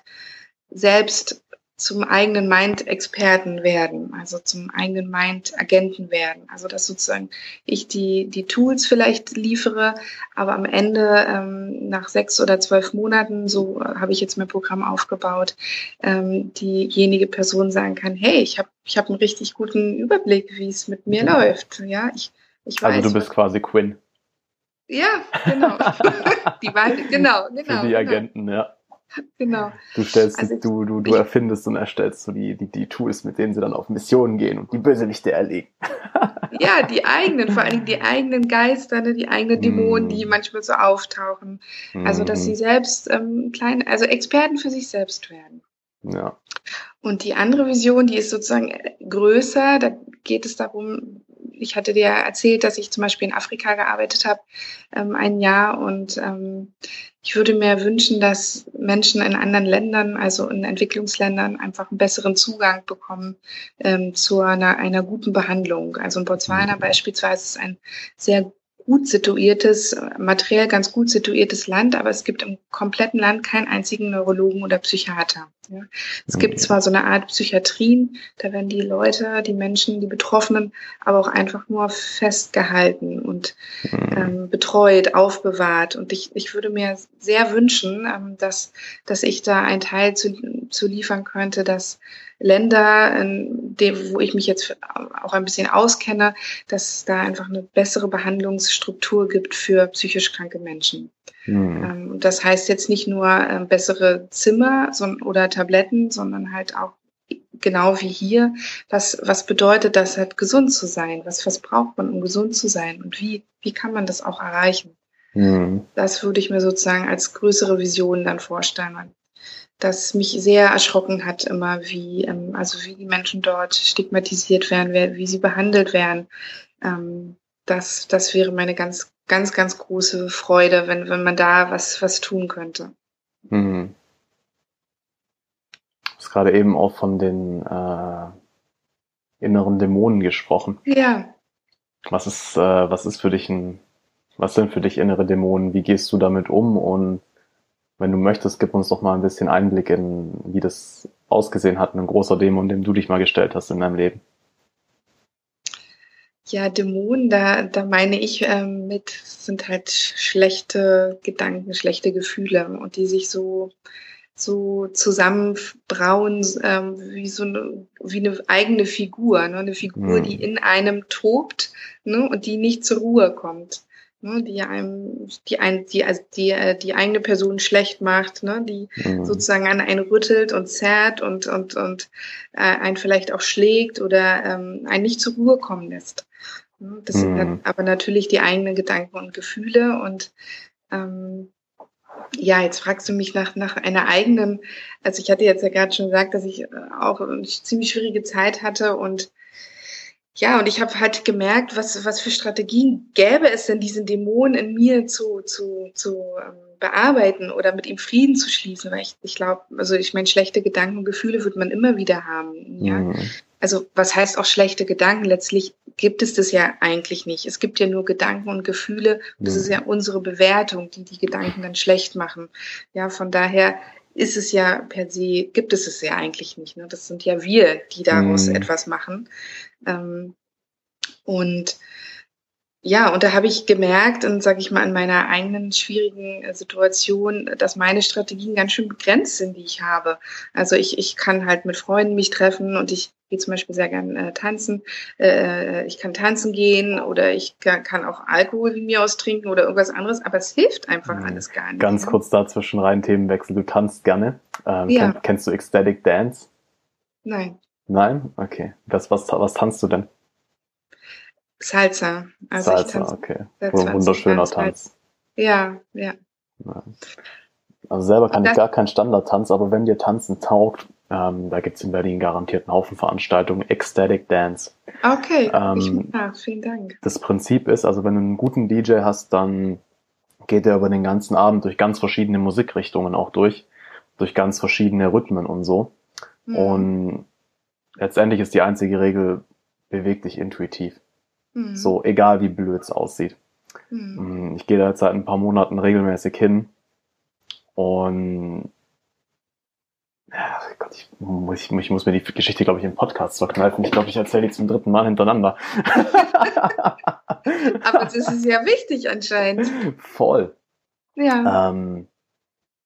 selbst zum eigenen Mind-Experten werden, also zum eigenen Mind-Agenten werden. Also dass sozusagen ich die, die Tools vielleicht liefere, aber am Ende ähm, nach sechs oder zwölf Monaten, so habe ich jetzt mein Programm aufgebaut, ähm, diejenige Person sagen kann, hey, ich habe ich hab einen richtig guten Überblick, wie es mit mir läuft. Ja, ich, ich weiß. Also du bist quasi Quinn. Ja, genau. die Wahl, genau, genau. Für die genau. Agenten, ja. Genau. Du stellst, also, du, du, du erfindest und erstellst so die, die, die Tools, mit denen sie dann auf Missionen gehen und die Bösewichte erlegen. ja, die eigenen, vor allem die eigenen Geister, ne, die eigenen Dämonen, mm. die manchmal so auftauchen. Also, dass sie mm. selbst ähm, kleine, also Experten für sich selbst werden. Ja. Und die andere Vision, die ist sozusagen größer, da geht es darum, ich hatte dir erzählt, dass ich zum Beispiel in Afrika gearbeitet habe, ähm, ein Jahr. Und ähm, ich würde mir wünschen, dass Menschen in anderen Ländern, also in Entwicklungsländern, einfach einen besseren Zugang bekommen ähm, zu einer, einer guten Behandlung. Also in Botswana mhm. beispielsweise ist ein sehr gut situiertes, materiell ganz gut situiertes Land, aber es gibt im kompletten Land keinen einzigen Neurologen oder Psychiater. Ja. Es gibt zwar so eine Art Psychiatrien, da werden die Leute, die Menschen, die Betroffenen, aber auch einfach nur festgehalten und mhm. ähm, betreut, aufbewahrt. Und ich, ich würde mir sehr wünschen, ähm, dass, dass ich da einen Teil zu, zu liefern könnte, dass Länder, in dem, wo ich mich jetzt auch ein bisschen auskenne, dass es da einfach eine bessere Behandlungsstruktur gibt für psychisch kranke Menschen. Mhm. Das heißt jetzt nicht nur ähm, bessere Zimmer oder Tabletten, sondern halt auch genau wie hier, was, was bedeutet das halt gesund zu sein? Was, was braucht man, um gesund zu sein? Und wie, wie kann man das auch erreichen? Mhm. Das würde ich mir sozusagen als größere Vision dann vorstellen. Das mich sehr erschrocken hat immer, wie, ähm, also wie die Menschen dort stigmatisiert werden, wie sie behandelt werden. Ähm, das, das wäre meine ganz ganz, ganz große Freude, wenn, wenn man da was, was tun könnte. Mhm. Du hast gerade eben auch von den äh, inneren Dämonen gesprochen. Ja. Was ist, äh, was ist für dich ein, was sind für dich innere Dämonen? Wie gehst du damit um? Und wenn du möchtest, gib uns doch mal ein bisschen Einblick in, wie das ausgesehen hat, ein großer Dämon, dem du dich mal gestellt hast in deinem Leben. Ja, Dämonen, da, da meine ich ähm, mit, sind halt schlechte Gedanken, schlechte Gefühle und die sich so, so zusammenbrauen ähm, wie so eine, wie eine eigene Figur, ne? eine Figur, mhm. die in einem tobt ne? und die nicht zur Ruhe kommt. Ne, die einem, die, ein, die, also die, äh, die eigene Person schlecht macht, ne, die mhm. sozusagen an einen rüttelt und zerrt und, und, und äh, einen vielleicht auch schlägt oder ähm, einen nicht zur Ruhe kommen lässt. Ne, das mhm. sind aber natürlich die eigenen Gedanken und Gefühle und ähm, ja, jetzt fragst du mich nach, nach einer eigenen, also ich hatte jetzt ja gerade schon gesagt, dass ich äh, auch eine ziemlich schwierige Zeit hatte und ja, und ich habe halt gemerkt, was, was für Strategien gäbe es denn, diesen Dämon in mir zu, zu, zu ähm, bearbeiten oder mit ihm Frieden zu schließen, weil ich, ich glaube, also ich meine, schlechte Gedanken und Gefühle wird man immer wieder haben. Ja? Mhm. Also was heißt auch schlechte Gedanken? Letztlich gibt es das ja eigentlich nicht. Es gibt ja nur Gedanken und Gefühle. Und das mhm. ist ja unsere Bewertung, die die Gedanken dann schlecht machen. Ja, von daher ist es ja per se, gibt es es ja eigentlich nicht. Ne? Das sind ja wir, die daraus mhm. etwas machen. Ähm, und ja, und da habe ich gemerkt, und sage ich mal, in meiner eigenen schwierigen äh, Situation, dass meine Strategien ganz schön begrenzt sind, die ich habe. Also ich, ich kann halt mit Freunden mich treffen und ich gehe zum Beispiel sehr gern äh, tanzen. Äh, ich kann tanzen gehen oder ich kann, kann auch Alkohol wie mir aus trinken oder irgendwas anderes, aber es hilft einfach mhm. alles gar nicht. Ganz ja. kurz dazwischen rein Themenwechsel. Du tanzt gerne. Ähm, ja. kenn, kennst du Ecstatic Dance? Nein. Nein? Okay. Was, was, was tanzt du denn? Salsa. Also Salsa, okay. Wunderschöner Tanz. Ja, ja. Also selber kann ich gar keinen Standard-Tanz, aber wenn dir Tanzen taugt, ähm, da gibt's in Berlin garantiert einen Haufen Veranstaltungen, Ecstatic Dance. Okay, ähm, ich, ah, vielen Dank. Das Prinzip ist, also wenn du einen guten DJ hast, dann geht er über den ganzen Abend durch ganz verschiedene Musikrichtungen auch durch, durch ganz verschiedene Rhythmen und so. Mhm. Und letztendlich ist die einzige Regel, beweg dich intuitiv. Mhm. So, egal wie blöd es aussieht. Mhm. Ich gehe da jetzt seit ein paar Monaten regelmäßig hin und Ach Gott, ich muss, ich, ich muss mir die Geschichte, glaube ich, im Podcast verkneifen. Ich glaube, ich erzähle die zum dritten Mal hintereinander. Aber das ist ja wichtig anscheinend. Voll. Ja. Ähm,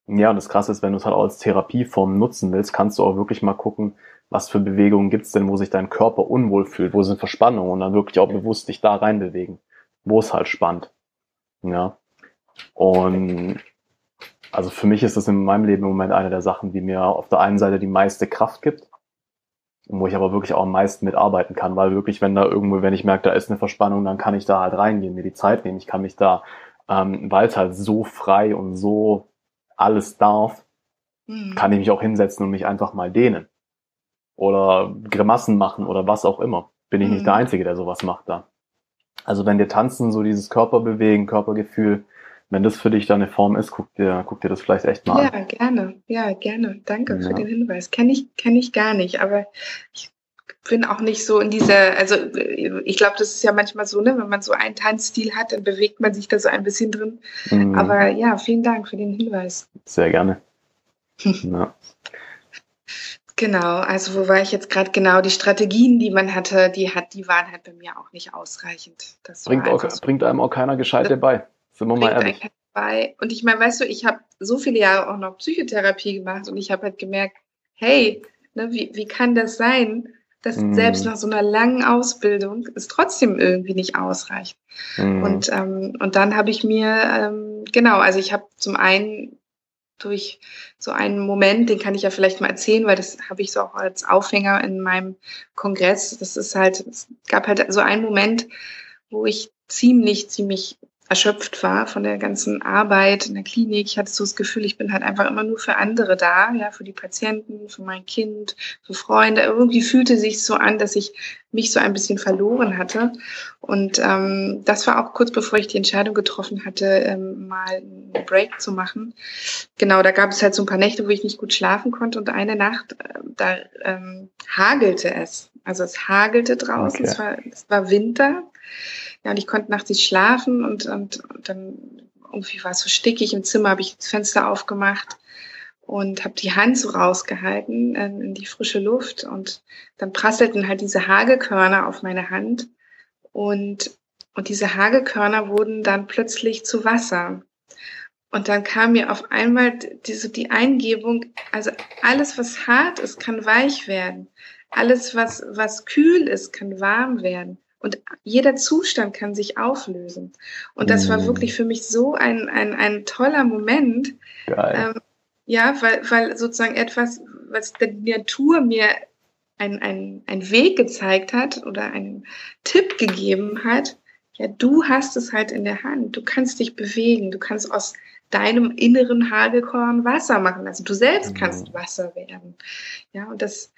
ja, und das Krasse ist, wenn du es halt auch als Therapieform nutzen willst, kannst du auch wirklich mal gucken, was für Bewegungen gibt's denn, wo sich dein Körper unwohl fühlt, wo sind Verspannungen und dann wirklich auch bewusst dich da reinbewegen, wo es halt spannt. Ja. Und also für mich ist das in meinem Leben im Moment eine der Sachen, die mir auf der einen Seite die meiste Kraft gibt, wo ich aber wirklich auch am meisten mitarbeiten kann, weil wirklich, wenn da irgendwo, wenn ich merke, da ist eine Verspannung, dann kann ich da halt reingehen, mir die Zeit nehmen, ich kann mich da, ähm, weil es halt so frei und so alles darf, mhm. kann ich mich auch hinsetzen und mich einfach mal dehnen. Oder Grimassen machen oder was auch immer. Bin ich mhm. nicht der Einzige, der sowas macht da. Also wenn dir Tanzen, so dieses Körperbewegen, Körpergefühl, wenn das für dich da eine Form ist, guck dir, guck dir das vielleicht echt mal ja, an. Ja, gerne. Ja, gerne. Danke ja. für den Hinweis. Kenne ich, kenn ich gar nicht, aber ich bin auch nicht so in dieser, also ich glaube, das ist ja manchmal so, ne, wenn man so einen Tanzstil hat, dann bewegt man sich da so ein bisschen drin. Mhm. Aber ja, vielen Dank für den Hinweis. Sehr gerne. ja. Genau, also wo war ich jetzt gerade genau? Die Strategien, die man hatte, die hat, die waren halt bei mir auch nicht ausreichend. Das bringt, auch, so. bringt einem auch keiner gescheit dabei. Sind wir mal ehrlich. Bei. Und ich meine, weißt du, ich habe so viele Jahre auch noch Psychotherapie gemacht und ich habe halt gemerkt, hey, ne, wie, wie kann das sein, dass mm. selbst nach so einer langen Ausbildung es trotzdem irgendwie nicht ausreicht. Mm. Und, ähm, und dann habe ich mir, ähm, genau, also ich habe zum einen durch so einen Moment, den kann ich ja vielleicht mal erzählen, weil das habe ich so auch als Aufhänger in meinem Kongress. Das ist halt, es gab halt so einen Moment, wo ich ziemlich, ziemlich erschöpft war von der ganzen Arbeit in der Klinik. Ich hatte so das Gefühl, ich bin halt einfach immer nur für andere da, ja, für die Patienten, für mein Kind, für Freunde. Irgendwie fühlte sich so an, dass ich mich so ein bisschen verloren hatte. Und ähm, das war auch kurz bevor ich die Entscheidung getroffen hatte, ähm, mal einen Break zu machen. Genau, da gab es halt so ein paar Nächte, wo ich nicht gut schlafen konnte. Und eine Nacht, äh, da ähm, hagelte es. Also es hagelte draußen, okay. es, war, es war Winter. Ja, und ich konnte nachts nicht schlafen und, und, und dann irgendwie war es so stickig im Zimmer, habe ich das Fenster aufgemacht und habe die Hand so rausgehalten äh, in die frische Luft und dann prasselten halt diese Hagekörner auf meine Hand und, und diese Hagekörner wurden dann plötzlich zu Wasser. Und dann kam mir auf einmal diese, die Eingebung, also alles, was hart ist, kann weich werden. Alles, was, was kühl ist, kann warm werden. Und jeder Zustand kann sich auflösen. Und das war mm. wirklich für mich so ein, ein, ein toller Moment. Geil. Ähm, ja, weil, weil sozusagen etwas, was die Natur mir ein, ein, ein Weg gezeigt hat oder einen Tipp gegeben hat, ja, du hast es halt in der Hand. Du kannst dich bewegen. Du kannst aus deinem inneren Hagelkorn Wasser machen. Also du selbst kannst mhm. Wasser werden. Ja, und das.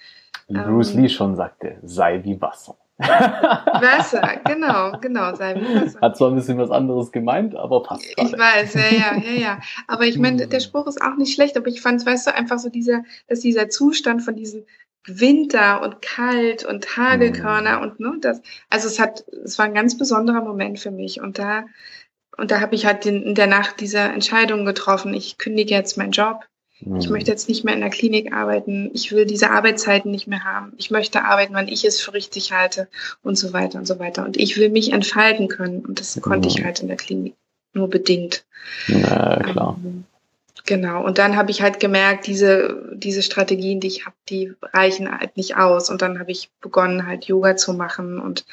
Bruce ähm, Lee schon sagte, sei wie Wasser. Wasser, genau, genau, sei wie Wasser. Hat zwar ein bisschen was anderes gemeint, aber passt. Ich weiß, ja, ja, ja, ja. Aber ich meine, der Spruch ist auch nicht schlecht, aber ich fand, weißt du, einfach so dieser, dass dieser Zustand von diesem Winter und kalt und Hagelkörner mhm. und ne, das, also es hat, es war ein ganz besonderer Moment für mich und da, und da habe ich halt in der Nacht diese Entscheidung getroffen, ich kündige jetzt meinen Job ich möchte jetzt nicht mehr in der Klinik arbeiten. Ich will diese Arbeitszeiten nicht mehr haben. Ich möchte arbeiten, wann ich es für richtig halte und so weiter und so weiter. Und ich will mich entfalten können. Und das konnte ich halt in der Klinik nur bedingt. Ja, klar. Ähm, Genau. Und dann habe ich halt gemerkt, diese, diese Strategien, die ich habe, die reichen halt nicht aus. Und dann habe ich begonnen, halt Yoga zu machen und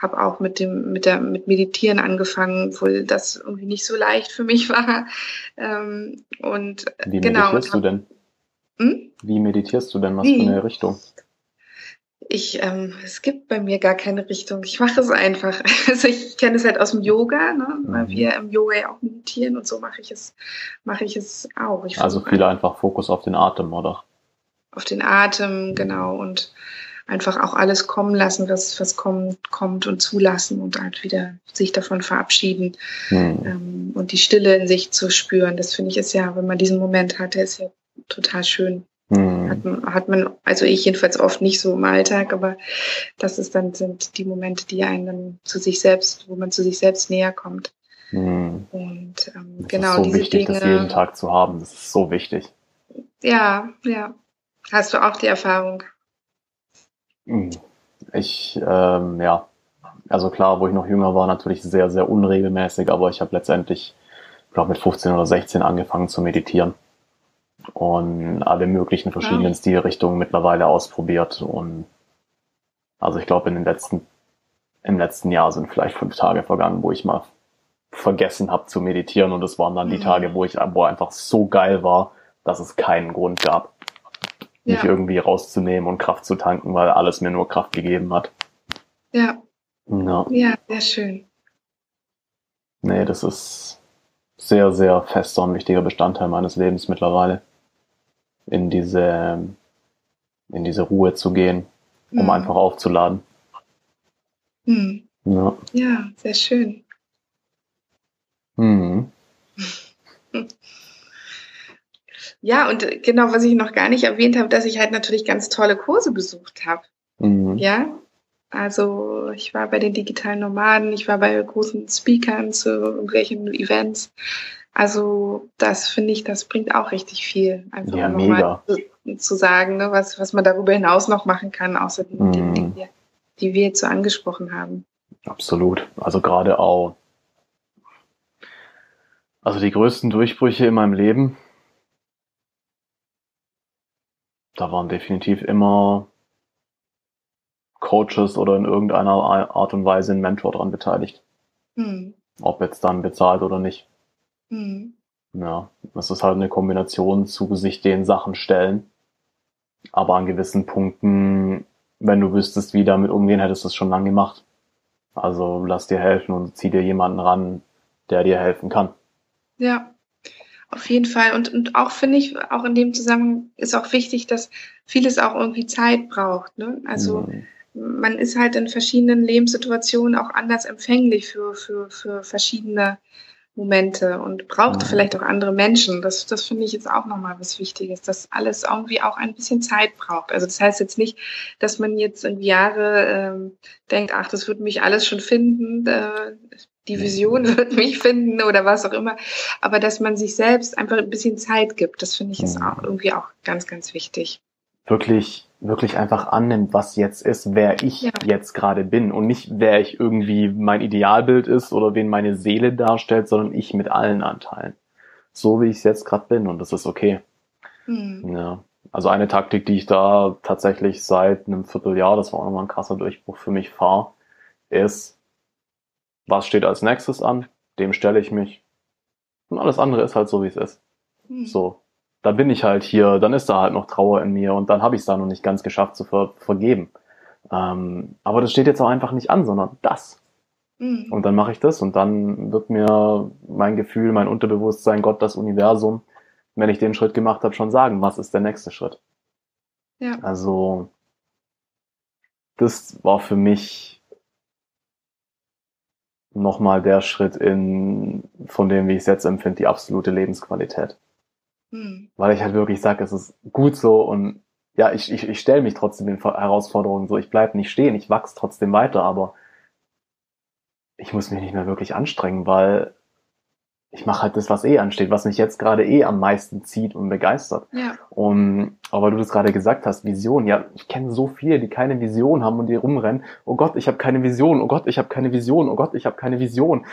habe auch mit dem, mit der, mit Meditieren angefangen, obwohl das irgendwie nicht so leicht für mich war. Ähm, und Wie genau. meditierst du denn? Hm? Wie meditierst du denn? Was Wie? für eine Richtung? Ich, ähm, es gibt bei mir gar keine Richtung. Ich mache es einfach. Also ich kenne es halt aus dem Yoga, ne? weil mhm. wir im Yoga ja auch meditieren und so mache ich es, mache ich es auch. Ich also viel einfach Fokus auf den Atem, oder? Auf den Atem, genau. Und einfach auch alles kommen lassen, was, was kommt, kommt und zulassen und halt wieder sich davon verabschieden mhm. ähm, und die Stille in sich zu spüren. Das finde ich ist ja, wenn man diesen Moment hat, der ist ja total schön. Mhm. Hat, man, hat man, also ich jedenfalls oft nicht so im Alltag, aber das ist dann sind die Momente, die einen dann zu sich selbst, wo man zu sich selbst näher kommt. Mhm. Und ähm, das genau ist so diese wichtig, Dinge, das jeden Tag zu haben. Das ist so wichtig. Ja, ja. Hast du auch die Erfahrung? Hm. Ich, ähm, ja, also klar, wo ich noch jünger war, natürlich sehr, sehr unregelmäßig, aber ich habe letztendlich, ich glaube mit 15 oder 16 angefangen zu meditieren und alle möglichen verschiedenen ja. Stilrichtungen mittlerweile ausprobiert und also ich glaube in den letzten im letzten Jahr sind vielleicht fünf Tage vergangen, wo ich mal vergessen habe zu meditieren und es waren dann die mhm. Tage, wo ich wo einfach so geil war, dass es keinen Grund gab, ja. mich irgendwie rauszunehmen und Kraft zu tanken, weil alles mir nur Kraft gegeben hat. Ja. Ja, ja sehr schön. Nee, das ist sehr, sehr fester und wichtiger Bestandteil meines Lebens mittlerweile in diese, in diese Ruhe zu gehen, um mhm. einfach aufzuladen. Mhm. Ja. ja, sehr schön. Mhm. Ja, und genau, was ich noch gar nicht erwähnt habe, dass ich halt natürlich ganz tolle Kurse besucht habe. Mhm. Ja, also ich war bei den digitalen Nomaden, ich war bei großen Speakern zu irgendwelchen Events. Also das finde ich, das bringt auch richtig viel. Einfach ja, mega. Zu, zu, sagen, ne, was, was man darüber hinaus noch machen kann, außer die mm. Dinge, die wir, die wir jetzt so angesprochen haben. Absolut. Also gerade auch, also die größten Durchbrüche in meinem Leben, da waren definitiv immer Coaches oder in irgendeiner Art und Weise ein Mentor dran beteiligt. Hm. Ob jetzt dann bezahlt oder nicht. Mhm. Ja, das ist halt eine Kombination zu sich den Sachen stellen. Aber an gewissen Punkten, wenn du wüsstest, wie damit umgehen, hättest du es schon lange gemacht. Also lass dir helfen und zieh dir jemanden ran, der dir helfen kann. Ja, auf jeden Fall. Und, und auch finde ich, auch in dem Zusammenhang ist auch wichtig, dass vieles auch irgendwie Zeit braucht. Ne? Also mhm. man ist halt in verschiedenen Lebenssituationen auch anders empfänglich für, für, für verschiedene Momente und braucht ja. vielleicht auch andere Menschen. Das, das finde ich jetzt auch nochmal was Wichtiges, dass alles irgendwie auch ein bisschen Zeit braucht. Also das heißt jetzt nicht, dass man jetzt in Jahre ähm, denkt, ach, das wird mich alles schon finden, äh, die Vision wird mich finden oder was auch immer. Aber dass man sich selbst einfach ein bisschen Zeit gibt, das finde ich ist auch irgendwie auch ganz, ganz wichtig. Wirklich wirklich einfach annimmt, was jetzt ist, wer ich ja. jetzt gerade bin und nicht wer ich irgendwie mein Idealbild ist oder wen meine Seele darstellt, sondern ich mit allen Anteilen. So wie ich es jetzt gerade bin und das ist okay. Mhm. Ja. Also eine Taktik, die ich da tatsächlich seit einem Vierteljahr, das war auch nochmal ein krasser Durchbruch für mich, fahre, ist, was steht als nächstes an, dem stelle ich mich. Und alles andere ist halt so, wie es ist. Mhm. So, da bin ich halt hier, dann ist da halt noch Trauer in mir und dann habe ich es da noch nicht ganz geschafft zu ver vergeben. Ähm, aber das steht jetzt auch einfach nicht an, sondern das. Mhm. Und dann mache ich das und dann wird mir mein Gefühl, mein Unterbewusstsein, Gott, das Universum, wenn ich den Schritt gemacht habe, schon sagen, was ist der nächste Schritt. Ja. Also das war für mich nochmal der Schritt in, von dem, wie ich es jetzt empfinde, die absolute Lebensqualität. Hm. Weil ich halt wirklich sage, es ist gut so und ja, ich, ich, ich stelle mich trotzdem den Herausforderungen so, ich bleib nicht stehen, ich wachse trotzdem weiter, aber ich muss mich nicht mehr wirklich anstrengen, weil ich mache halt das, was eh ansteht, was mich jetzt gerade eh am meisten zieht und begeistert. Ja. Und aber du das gerade gesagt hast, Vision, ja, ich kenne so viele, die keine Vision haben und die rumrennen. Oh Gott, ich habe keine Vision. Oh Gott, ich habe keine Vision. Oh Gott, ich habe keine Vision.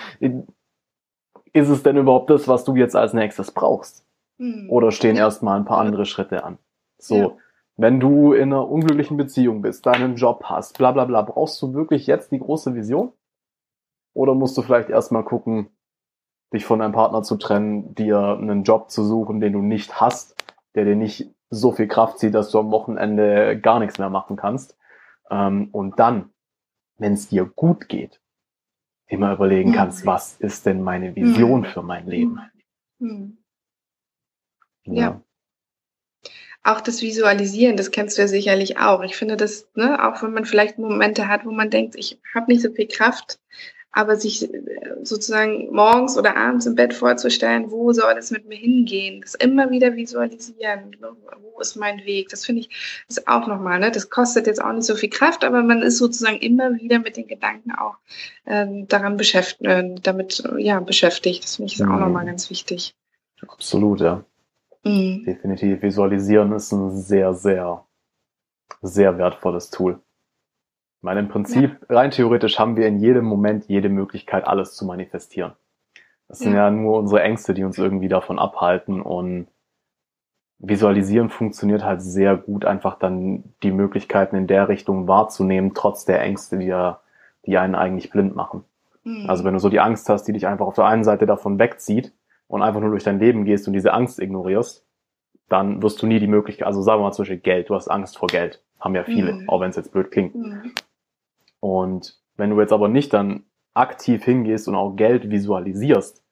Ist es denn überhaupt das, was du jetzt als nächstes brauchst? Mhm. Oder stehen erstmal ein paar andere Schritte an. So, ja. wenn du in einer unglücklichen Beziehung bist, deinen Job hast, bla bla bla, brauchst du wirklich jetzt die große Vision? Oder musst du vielleicht erstmal gucken, dich von deinem Partner zu trennen, dir einen Job zu suchen, den du nicht hast, der dir nicht so viel Kraft zieht, dass du am Wochenende gar nichts mehr machen kannst. Ähm, und dann, wenn es dir gut geht, immer überlegen mhm. kannst, was ist denn meine Vision mhm. für mein Leben? Ja. ja. Auch das Visualisieren, das kennst du ja sicherlich auch. Ich finde das, ne, auch wenn man vielleicht Momente hat, wo man denkt, ich habe nicht so viel Kraft, aber sich äh, sozusagen morgens oder abends im Bett vorzustellen, wo soll es mit mir hingehen, das immer wieder visualisieren, wo ist mein Weg, das finde ich, ist auch nochmal, ne? das kostet jetzt auch nicht so viel Kraft, aber man ist sozusagen immer wieder mit den Gedanken auch ähm, daran beschäftigt, äh, damit, ja, beschäftigt, das finde ich ist auch mhm. nochmal ganz wichtig. Absolut, ja. Mhm. Definitiv, visualisieren ist ein sehr, sehr, sehr wertvolles Tool meine, im Prinzip, ja. rein theoretisch haben wir in jedem Moment jede Möglichkeit, alles zu manifestieren. Das sind ja. ja nur unsere Ängste, die uns irgendwie davon abhalten und Visualisieren funktioniert halt sehr gut, einfach dann die Möglichkeiten in der Richtung wahrzunehmen, trotz der Ängste, die, ja, die einen eigentlich blind machen. Mhm. Also wenn du so die Angst hast, die dich einfach auf der einen Seite davon wegzieht und einfach nur durch dein Leben gehst und diese Angst ignorierst, dann wirst du nie die Möglichkeit, also sagen wir mal zum Beispiel Geld, du hast Angst vor Geld. Haben ja viele, mhm. auch wenn es jetzt blöd klingt. Mhm. Und wenn du jetzt aber nicht dann aktiv hingehst und auch Geld visualisierst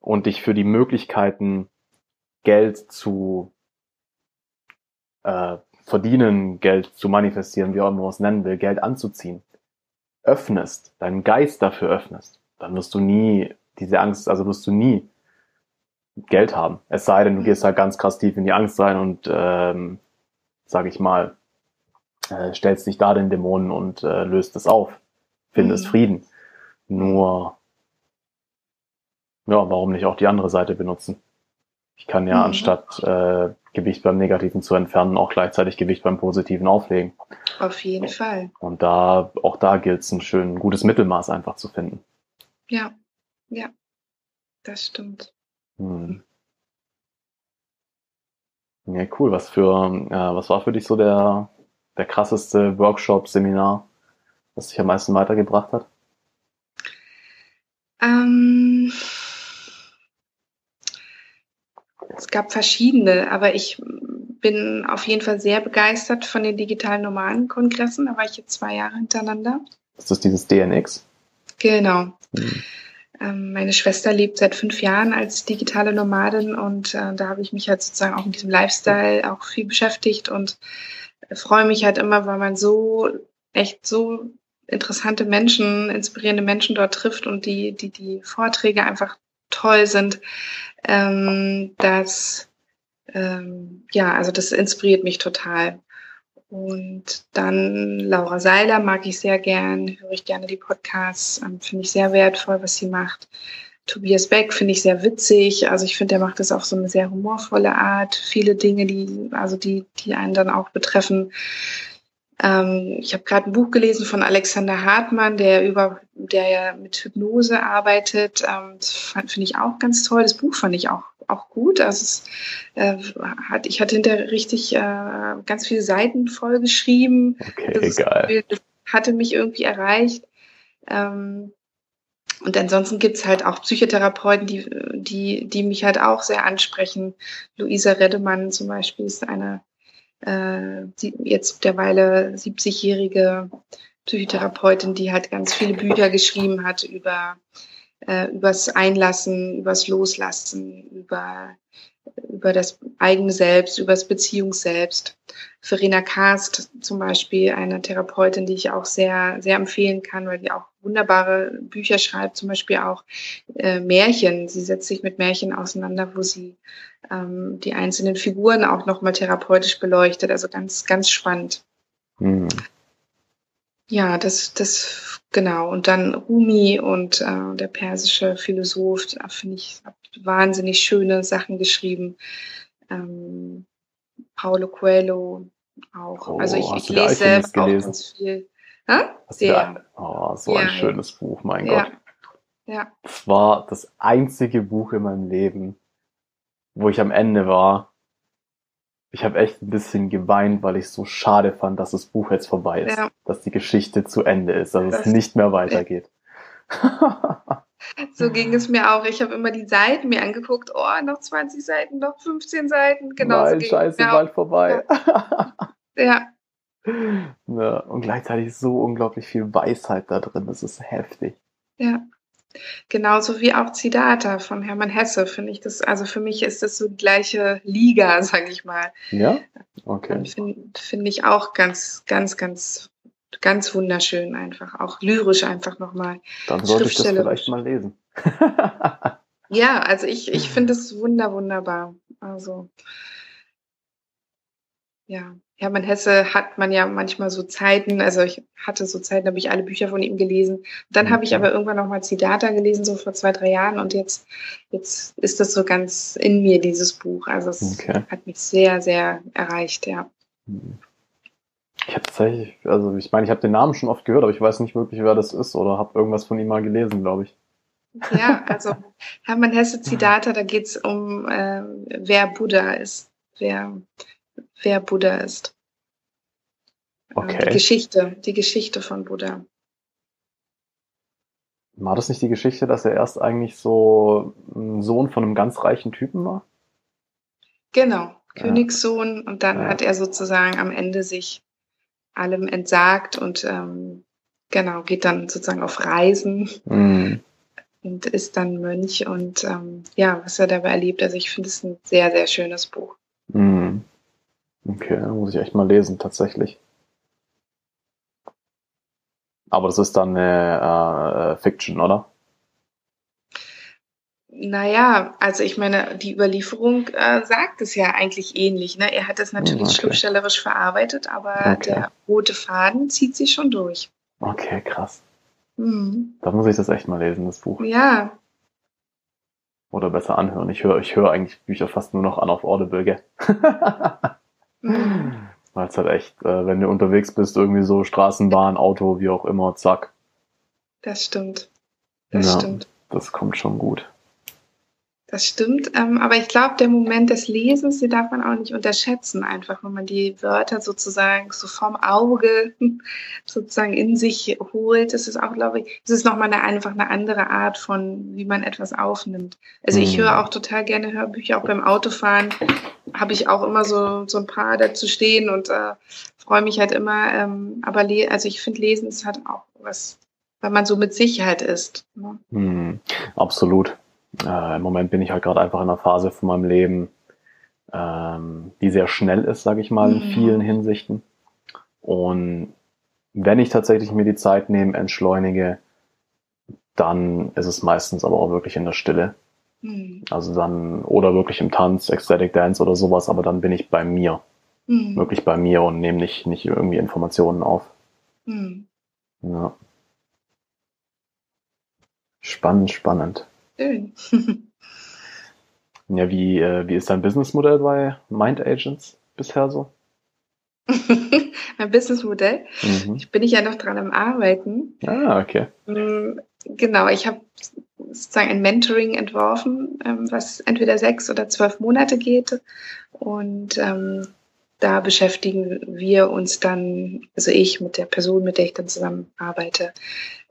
und dich für die Möglichkeiten, Geld zu äh, verdienen, Geld zu manifestieren, wie auch immer man es nennen will, Geld anzuziehen, öffnest, deinen Geist dafür öffnest, dann wirst du nie diese Angst, also wirst du nie Geld haben. Es sei denn, du gehst halt ganz krass tief in die Angst rein und, ähm, sag ich mal, äh, stellst dich da den Dämonen und äh, löst es auf, findest mhm. Frieden. Nur, ja, warum nicht auch die andere Seite benutzen? Ich kann ja mhm. anstatt äh, Gewicht beim Negativen zu entfernen, auch gleichzeitig Gewicht beim Positiven auflegen. Auf jeden Fall. Und da, auch da gilt es ein schön gutes Mittelmaß einfach zu finden. Ja, ja, das stimmt. Hm. Ja, cool. Was für, äh, was war für dich so der, der krasseste Workshop, Seminar, was dich am meisten weitergebracht hat? Ähm, es gab verschiedene, aber ich bin auf jeden Fall sehr begeistert von den digitalen Nomadenkongressen. Da war ich jetzt zwei Jahre hintereinander. Ist das dieses DNX? Genau. Hm. Ähm, meine Schwester lebt seit fünf Jahren als digitale Nomadin und äh, da habe ich mich halt sozusagen auch mit diesem Lifestyle auch viel beschäftigt und freue mich halt immer, weil man so echt so interessante Menschen, inspirierende Menschen dort trifft und die, die, die Vorträge einfach toll sind, ähm, dass, ähm, ja, also das inspiriert mich total. Und dann Laura Seiler mag ich sehr gern, höre ich gerne die Podcasts, ähm, finde ich sehr wertvoll, was sie macht. Tobias Beck finde ich sehr witzig. Also ich finde, der macht das auf so eine sehr humorvolle Art. Viele Dinge, die, also die, die einen dann auch betreffen. Ähm, ich habe gerade ein Buch gelesen von Alexander Hartmann, der über, der ja mit Hypnose arbeitet. Ähm, das finde ich auch ganz toll. Das Buch fand ich auch auch gut. Also es, äh, hat, ich hatte hinterher richtig äh, ganz viele Seiten voll geschrieben. Okay, das, das hatte mich irgendwie erreicht. Ähm, und ansonsten gibt's halt auch Psychotherapeuten, die, die, die mich halt auch sehr ansprechen. Luisa Redemann zum Beispiel ist eine äh, jetzt derweile 70-jährige Psychotherapeutin, die halt ganz viele Bücher geschrieben hat über äh, übers Einlassen, übers Loslassen, über über das eigene Selbst, über das Beziehungsselbst. Verena Karst zum Beispiel, eine Therapeutin, die ich auch sehr, sehr empfehlen kann, weil die auch wunderbare Bücher schreibt, zum Beispiel auch äh, Märchen. Sie setzt sich mit Märchen auseinander, wo sie ähm, die einzelnen Figuren auch nochmal therapeutisch beleuchtet. Also ganz, ganz spannend. Mhm. Ja, das, das, genau. Und dann Rumi und äh, der persische Philosoph, finde ich, hat wahnsinnig schöne Sachen geschrieben. Ähm, Paulo Coelho auch. Oh, also ich, ich lese auch ganz viel. Ha? Sehr. Oh, so ein schönes Buch, mein ja. Gott. Ja. Das war das einzige Buch in meinem Leben, wo ich am Ende war ich habe echt ein bisschen geweint, weil ich so schade fand, dass das Buch jetzt vorbei ist, ja. dass die Geschichte zu Ende ist, dass das es nicht mehr weitergeht. so ging es mir auch. Ich habe immer die Seiten mir angeguckt. Oh, noch 20 Seiten, noch 15 Seiten. Genau. Nein, scheiße, bald vorbei. Ja. Ja. Ja, und gleichzeitig so unglaublich viel Weisheit da drin. Das ist heftig. Ja. Genauso wie auch Zidata von Hermann Hesse, finde ich das, also für mich ist das so die gleiche Liga, sage ich mal. Ja, okay. Finde find ich auch ganz, ganz, ganz, ganz wunderschön einfach, auch lyrisch einfach nochmal. Dann sollte ich das vielleicht mal lesen. ja, also ich, ich finde es wunder, wunderbar. Also, ja. Hermann Hesse hat man ja manchmal so Zeiten, also ich hatte so Zeiten, da habe ich alle Bücher von ihm gelesen. Dann habe ich aber irgendwann nochmal Zidata gelesen, so vor zwei, drei Jahren und jetzt, jetzt ist das so ganz in mir, dieses Buch. Also es okay. hat mich sehr, sehr erreicht, ja. Ich habe tatsächlich, also ich meine, ich habe den Namen schon oft gehört, aber ich weiß nicht wirklich, wer das ist oder habe irgendwas von ihm mal gelesen, glaube ich. Ja, also Hermann Hesse Zidata, da geht es um, äh, wer Buddha ist, wer wer Buddha ist. Ähm, okay. Die Geschichte, die Geschichte von Buddha. War das nicht die Geschichte, dass er erst eigentlich so ein Sohn von einem ganz reichen Typen war? Genau, Königssohn und dann ja. hat er sozusagen am Ende sich allem entsagt und ähm, genau, geht dann sozusagen auf Reisen mhm. und ist dann Mönch und ähm, ja, was er dabei erlebt. Also ich finde es ein sehr, sehr schönes Buch. Mhm. Okay, muss ich echt mal lesen, tatsächlich. Aber das ist dann eine äh, Fiction, oder? Naja, also ich meine, die Überlieferung äh, sagt es ja eigentlich ähnlich. Ne? Er hat es natürlich okay. schriftstellerisch verarbeitet, aber okay. der rote Faden zieht sich schon durch. Okay, krass. Mhm. Da muss ich das echt mal lesen, das Buch. Ja. Oder besser anhören. Ich höre ich höre eigentlich Bücher fast nur noch an auf Audible, gell? Weil es halt echt, äh, wenn du unterwegs bist, irgendwie so Straßenbahn, Auto, wie auch immer, zack. Das stimmt. Das ja, stimmt. Das kommt schon gut. Das stimmt, ähm, aber ich glaube, der Moment des Lesens, den darf man auch nicht unterschätzen, einfach wenn man die Wörter sozusagen so vom Auge sozusagen in sich holt. Das ist auch, glaube ich, das ist nochmal eine, einfach eine andere Art von, wie man etwas aufnimmt. Also ich höre mhm. auch total gerne Hörbücher, auch beim Autofahren habe ich auch immer so, so ein paar dazu stehen und äh, freue mich halt immer. Ähm, aber also ich finde, Lesen ist halt auch was, weil man so mit Sicherheit ist. Ne? Mhm, absolut. Äh, Im Moment bin ich halt gerade einfach in einer Phase von meinem Leben, ähm, die sehr schnell ist, sage ich mal, in mhm. vielen Hinsichten. Und wenn ich tatsächlich mir die Zeit nehme, entschleunige, dann ist es meistens aber auch wirklich in der Stille. Mhm. Also dann, oder wirklich im Tanz, Ecstatic Dance oder sowas, aber dann bin ich bei mir. Mhm. Wirklich bei mir und nehme nicht, nicht irgendwie Informationen auf. Mhm. Ja. Spannend, spannend. Schön. ja, wie, äh, wie ist dein Businessmodell bei Mind Agents bisher so? mein Businessmodell? Mhm. Ich bin ich ja noch dran am Arbeiten. Ah, okay. Mm, genau, ich habe sozusagen ein Mentoring entworfen, ähm, was entweder sechs oder zwölf Monate geht. Und ähm, da beschäftigen wir uns dann, also ich mit der Person, mit der ich dann zusammenarbeite,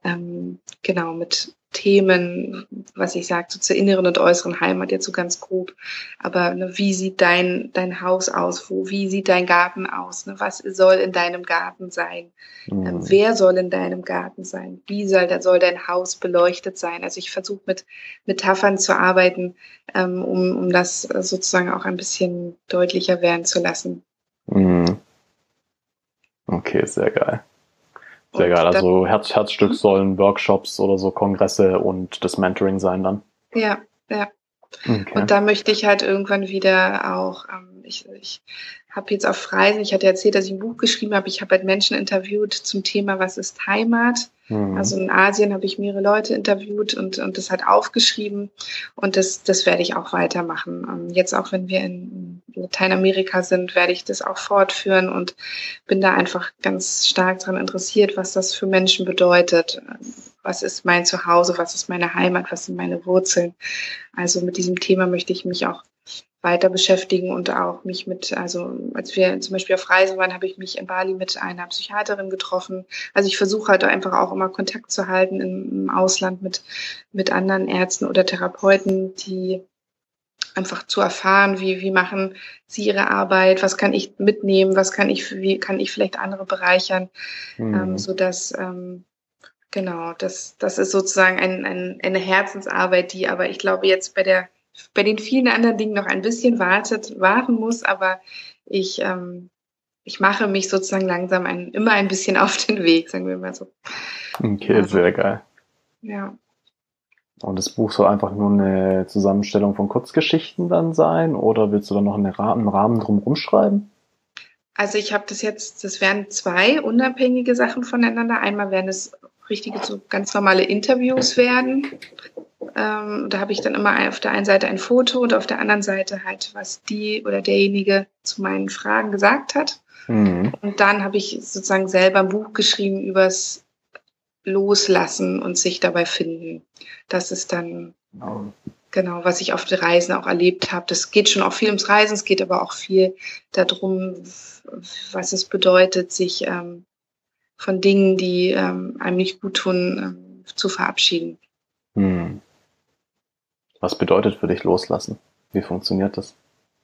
ähm, genau mit Themen, was ich sage, so zur inneren und äußeren Heimat, jetzt so ganz grob. Aber ne, wie sieht dein, dein Haus aus? Wo, wie sieht dein Garten aus? Ne? Was soll in deinem Garten sein? Mhm. Ähm, wer soll in deinem Garten sein? Wie soll, da soll dein Haus beleuchtet sein? Also ich versuche mit Metaphern zu arbeiten, ähm, um, um das sozusagen auch ein bisschen deutlicher werden zu lassen. Mhm. Okay, sehr geil. Sehr geil. Also Herz, Herzstück sollen Workshops oder so Kongresse und das Mentoring sein dann. Ja, ja. Okay. Und da möchte ich halt irgendwann wieder auch, ähm, ich, ich habe jetzt auf Reisen, ich hatte erzählt, dass ich ein Buch geschrieben habe, ich habe halt Menschen interviewt zum Thema, was ist Heimat? Mhm. Also in Asien habe ich mehrere Leute interviewt und, und das halt aufgeschrieben und das, das werde ich auch weitermachen. Ähm, jetzt auch wenn wir in Lateinamerika sind, werde ich das auch fortführen und bin da einfach ganz stark daran interessiert, was das für Menschen bedeutet. Was ist mein Zuhause? Was ist meine Heimat? Was sind meine Wurzeln? Also mit diesem Thema möchte ich mich auch weiter beschäftigen und auch mich mit, also als wir zum Beispiel auf Reisen waren, habe ich mich in Bali mit einer Psychiaterin getroffen. Also ich versuche halt einfach auch immer Kontakt zu halten im, Ausland mit, mit anderen Ärzten oder Therapeuten, die einfach zu erfahren, wie, wie machen sie ihre Arbeit, was kann ich mitnehmen, was kann ich, wie kann ich vielleicht andere bereichern, mhm. ähm, so dass ähm, genau, das, das ist sozusagen ein, ein, eine Herzensarbeit, die aber ich glaube jetzt bei der bei den vielen anderen Dingen noch ein bisschen wartet, warten muss, aber ich, ähm, ich mache mich sozusagen langsam ein, immer ein bisschen auf den Weg, sagen wir mal so. Okay, also, sehr geil. Ja. Und das Buch soll einfach nur eine Zusammenstellung von Kurzgeschichten dann sein oder willst du dann noch einen Rahmen drumherum schreiben? Also ich habe das jetzt, das wären zwei unabhängige Sachen voneinander. Einmal werden es richtige, so ganz normale Interviews werden. Ähm, da habe ich dann immer auf der einen Seite ein Foto und auf der anderen Seite halt, was die oder derjenige zu meinen Fragen gesagt hat. Mhm. Und dann habe ich sozusagen selber ein Buch geschrieben übers Loslassen und sich dabei finden. Das ist dann oh. genau, was ich auf den Reisen auch erlebt habe. Das geht schon auch viel ums Reisen, es geht aber auch viel darum, was es bedeutet, sich ähm, von Dingen, die ähm, einem nicht gut tun, ähm, zu verabschieden. Hm. Was bedeutet für dich loslassen? Wie funktioniert das?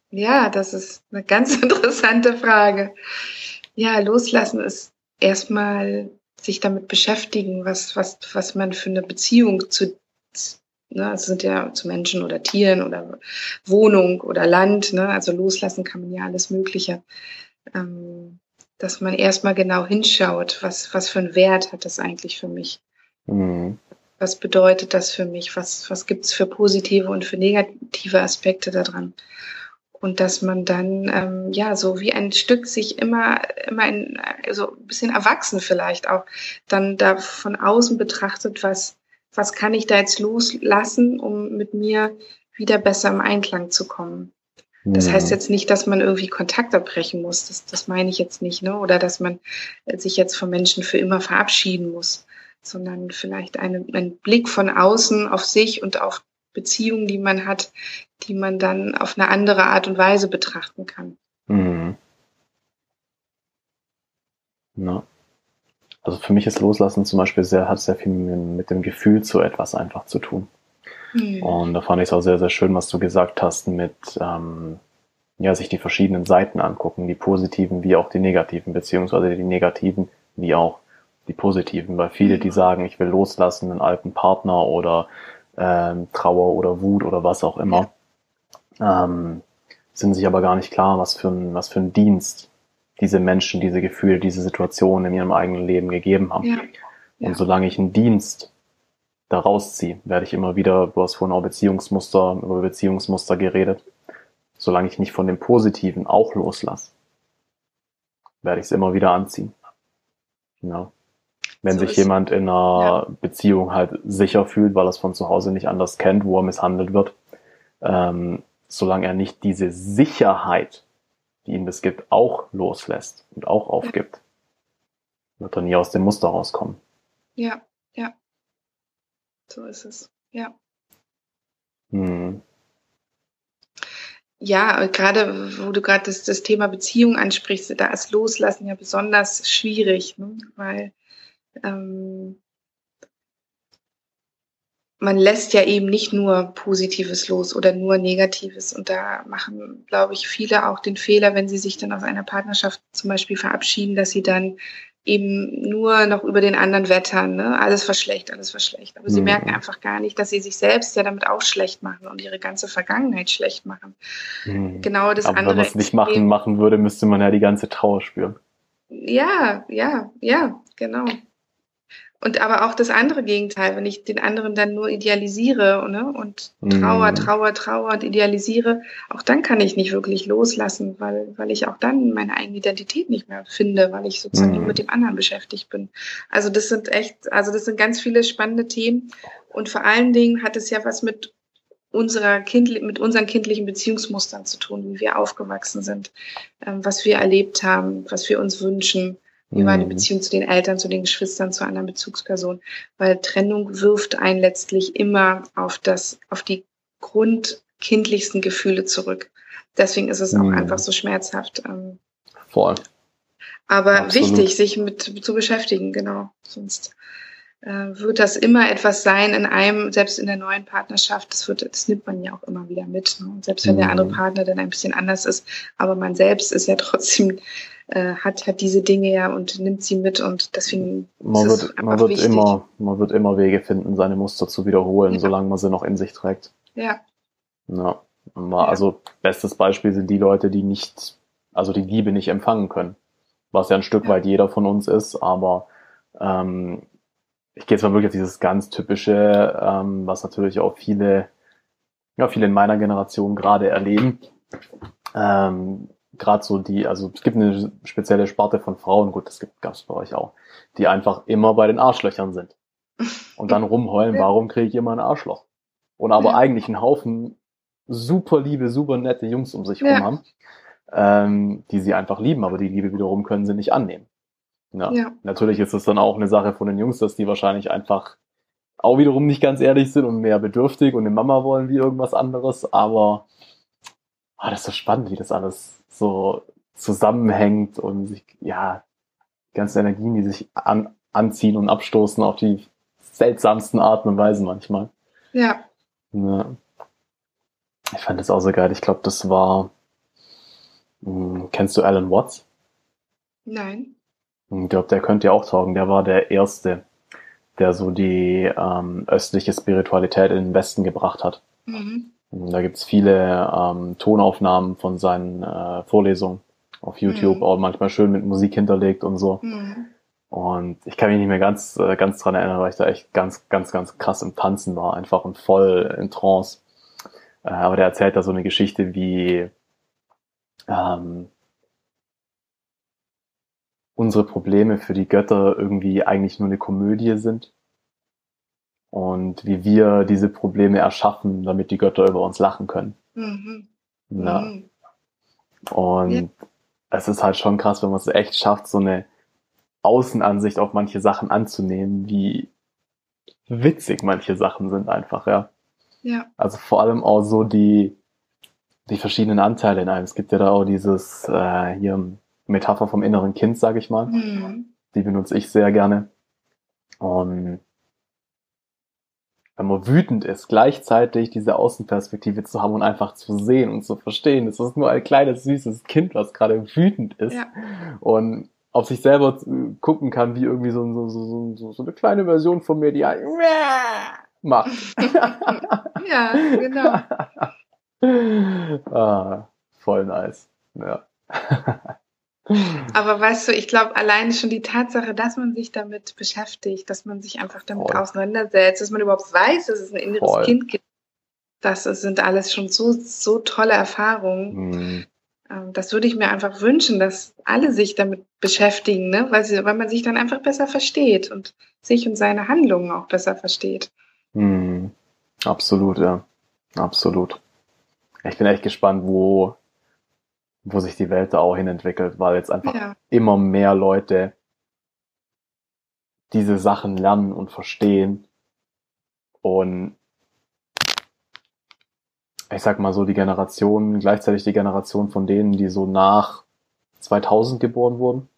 Ja, das ist eine ganz interessante Frage. Ja, loslassen ist erstmal sich damit beschäftigen, was, was, was man für eine Beziehung zu, ne, also sind ja zu Menschen oder Tieren oder Wohnung oder Land, ne, also loslassen kann man ja alles Mögliche. Ähm, dass man erstmal genau hinschaut, was, was für einen Wert hat das eigentlich für mich? Mhm. Was bedeutet das für mich? Was, was gibt's für positive und für negative Aspekte daran? Und dass man dann ähm, ja so wie ein Stück sich immer immer ein, so ein bisschen erwachsen vielleicht auch dann da von außen betrachtet, was was kann ich da jetzt loslassen, um mit mir wieder besser im Einklang zu kommen. Das heißt jetzt nicht, dass man irgendwie Kontakt abbrechen muss. Das, das meine ich jetzt nicht, ne? Oder dass man sich jetzt von Menschen für immer verabschieden muss, sondern vielleicht einen, einen Blick von außen auf sich und auf Beziehungen, die man hat, die man dann auf eine andere Art und Weise betrachten kann. Mhm. Ja. Also für mich ist Loslassen zum Beispiel sehr, hat sehr viel mit, dem Gefühl zu etwas einfach zu tun. Mhm. Und da fand ich es auch sehr, sehr schön, was du gesagt hast mit, ähm, ja, sich die verschiedenen Seiten angucken, die positiven wie auch die negativen, beziehungsweise die negativen wie auch die positiven, weil viele, die mhm. sagen, ich will loslassen, einen alten Partner oder ähm, Trauer oder Wut oder was auch immer, ähm, sind sich aber gar nicht klar, was für ein, was für ein Dienst diese Menschen, diese Gefühle, diese Situationen in ihrem eigenen Leben gegeben haben. Ja. Ja. Und solange ich einen Dienst daraus ziehe, werde ich immer wieder, du hast vorhin auch Beziehungsmuster, über Beziehungsmuster geredet, solange ich nicht von dem Positiven auch loslasse, werde ich es immer wieder anziehen. Genau wenn so sich jemand in einer ja. Beziehung halt sicher fühlt, weil er es von zu Hause nicht anders kennt, wo er misshandelt wird, ähm, solange er nicht diese Sicherheit, die ihm das gibt, auch loslässt und auch aufgibt, ja. wird er nie aus dem Muster rauskommen. Ja, ja. So ist es. Ja. Hm. Ja, gerade wo du gerade das, das Thema Beziehung ansprichst, da ist Loslassen ja besonders schwierig, ne? weil ähm, man lässt ja eben nicht nur Positives los oder nur Negatives. Und da machen, glaube ich, viele auch den Fehler, wenn sie sich dann aus einer Partnerschaft zum Beispiel verabschieden, dass sie dann eben nur noch über den anderen wettern. Ne? Alles war schlecht, alles war schlecht. Aber mhm. sie merken einfach gar nicht, dass sie sich selbst ja damit auch schlecht machen und ihre ganze Vergangenheit schlecht machen. Mhm. Genau das Aber andere. Wenn man es nicht machen, machen würde, müsste man ja die ganze Trauer spüren. Ja, ja, ja, genau. Und aber auch das andere Gegenteil, wenn ich den anderen dann nur idealisiere ne, und Trauer, mm. Trauer, Trauer und idealisiere, auch dann kann ich nicht wirklich loslassen, weil, weil ich auch dann meine eigene Identität nicht mehr finde, weil ich sozusagen mm. nur mit dem anderen beschäftigt bin. Also das sind echt, also das sind ganz viele spannende Themen. Und vor allen Dingen hat es ja was mit unserer kind, mit unseren kindlichen Beziehungsmustern zu tun, wie wir aufgewachsen sind, ähm, was wir erlebt haben, was wir uns wünschen wie war die mhm. Beziehung zu den Eltern, zu den Geschwistern, zu anderen Bezugspersonen? Weil Trennung wirft einen letztlich immer auf das, auf die grundkindlichsten Gefühle zurück. Deswegen ist es auch mhm. einfach so schmerzhaft. Ähm, Voll. Aber Absolut. wichtig, sich mit zu beschäftigen, genau. Sonst wird das immer etwas sein in einem, selbst in der neuen Partnerschaft, das, wird, das nimmt man ja auch immer wieder mit. Ne? Und selbst wenn der andere mhm. Partner dann ein bisschen anders ist, aber man selbst ist ja trotzdem, äh, hat, hat diese Dinge ja und nimmt sie mit und deswegen man wird, man wird immer, man wird immer Wege finden, seine Muster zu wiederholen, ja. solange man sie noch in sich trägt. Ja. Ja. Also bestes Beispiel sind die Leute, die nicht, also die Liebe nicht empfangen können. Was ja ein Stück ja. weit jeder von uns ist, aber ähm, ich gehe jetzt mal wirklich auf dieses ganz typische, ähm, was natürlich auch viele, ja, viele in meiner Generation gerade erleben. Ähm, gerade so die, also es gibt eine spezielle Sparte von Frauen, gut, das gab es bei euch auch, die einfach immer bei den Arschlöchern sind. Und dann rumheulen, warum kriege ich immer ein Arschloch? Und aber eigentlich einen Haufen super liebe, super nette Jungs um sich ja. rum haben, ähm, die sie einfach lieben, aber die Liebe wiederum können sie nicht annehmen. Ja. ja. Natürlich ist es dann auch eine Sache von den Jungs, dass die wahrscheinlich einfach auch wiederum nicht ganz ehrlich sind und mehr bedürftig und eine Mama wollen wie irgendwas anderes, aber ah, das ist so spannend, wie das alles so zusammenhängt und sich, ja, die ganzen Energien, die sich an, anziehen und abstoßen auf die seltsamsten Arten und Weisen manchmal. Ja. ja. Ich fand das auch so geil. Ich glaube, das war. Mh, hm, kennst du Alan Watts? Nein. Ich glaube, der könnte ja auch taugen. Der war der Erste, der so die ähm, östliche Spiritualität in den Westen gebracht hat. Mhm. Da gibt's viele ähm, Tonaufnahmen von seinen äh, Vorlesungen auf YouTube, mhm. auch manchmal schön mit Musik hinterlegt und so. Mhm. Und ich kann mich nicht mehr ganz, äh, ganz dran erinnern, weil ich da echt ganz, ganz, ganz krass im Tanzen war, einfach und voll in Trance. Äh, aber der erzählt da so eine Geschichte, wie ähm, unsere Probleme für die Götter irgendwie eigentlich nur eine Komödie sind und wie wir diese Probleme erschaffen, damit die Götter über uns lachen können. Mhm. Ja. Mhm. Und ja. es ist halt schon krass, wenn man es echt schafft, so eine Außenansicht auf manche Sachen anzunehmen, wie witzig manche Sachen sind einfach, ja. Ja. Also vor allem auch so die, die verschiedenen Anteile in einem. Es gibt ja da auch dieses äh, hier Metapher vom inneren Kind, sage ich mal. Mhm. Die benutze ich sehr gerne. Und wenn man wütend ist, gleichzeitig diese Außenperspektive zu haben und einfach zu sehen und zu verstehen, es ist nur ein kleines, süßes Kind, was gerade wütend ist ja. und auf sich selber gucken kann, wie irgendwie so, so, so, so, so eine kleine Version von mir, die halt macht. ja, genau. ah, voll nice. Ja. Aber weißt du, ich glaube, allein schon die Tatsache, dass man sich damit beschäftigt, dass man sich einfach damit Voll. auseinandersetzt, dass man überhaupt weiß, dass es ein inneres Voll. Kind gibt, das sind alles schon so, so tolle Erfahrungen. Mhm. Ähm, das würde ich mir einfach wünschen, dass alle sich damit beschäftigen, ne? weil, sie, weil man sich dann einfach besser versteht und sich und seine Handlungen auch besser versteht. Mhm. Absolut, ja. Absolut. Ich bin echt gespannt, wo wo sich die Welt da auch hin entwickelt, weil jetzt einfach ja. immer mehr Leute diese Sachen lernen und verstehen und ich sag mal so die Generation, gleichzeitig die Generation von denen, die so nach 2000 geboren wurden,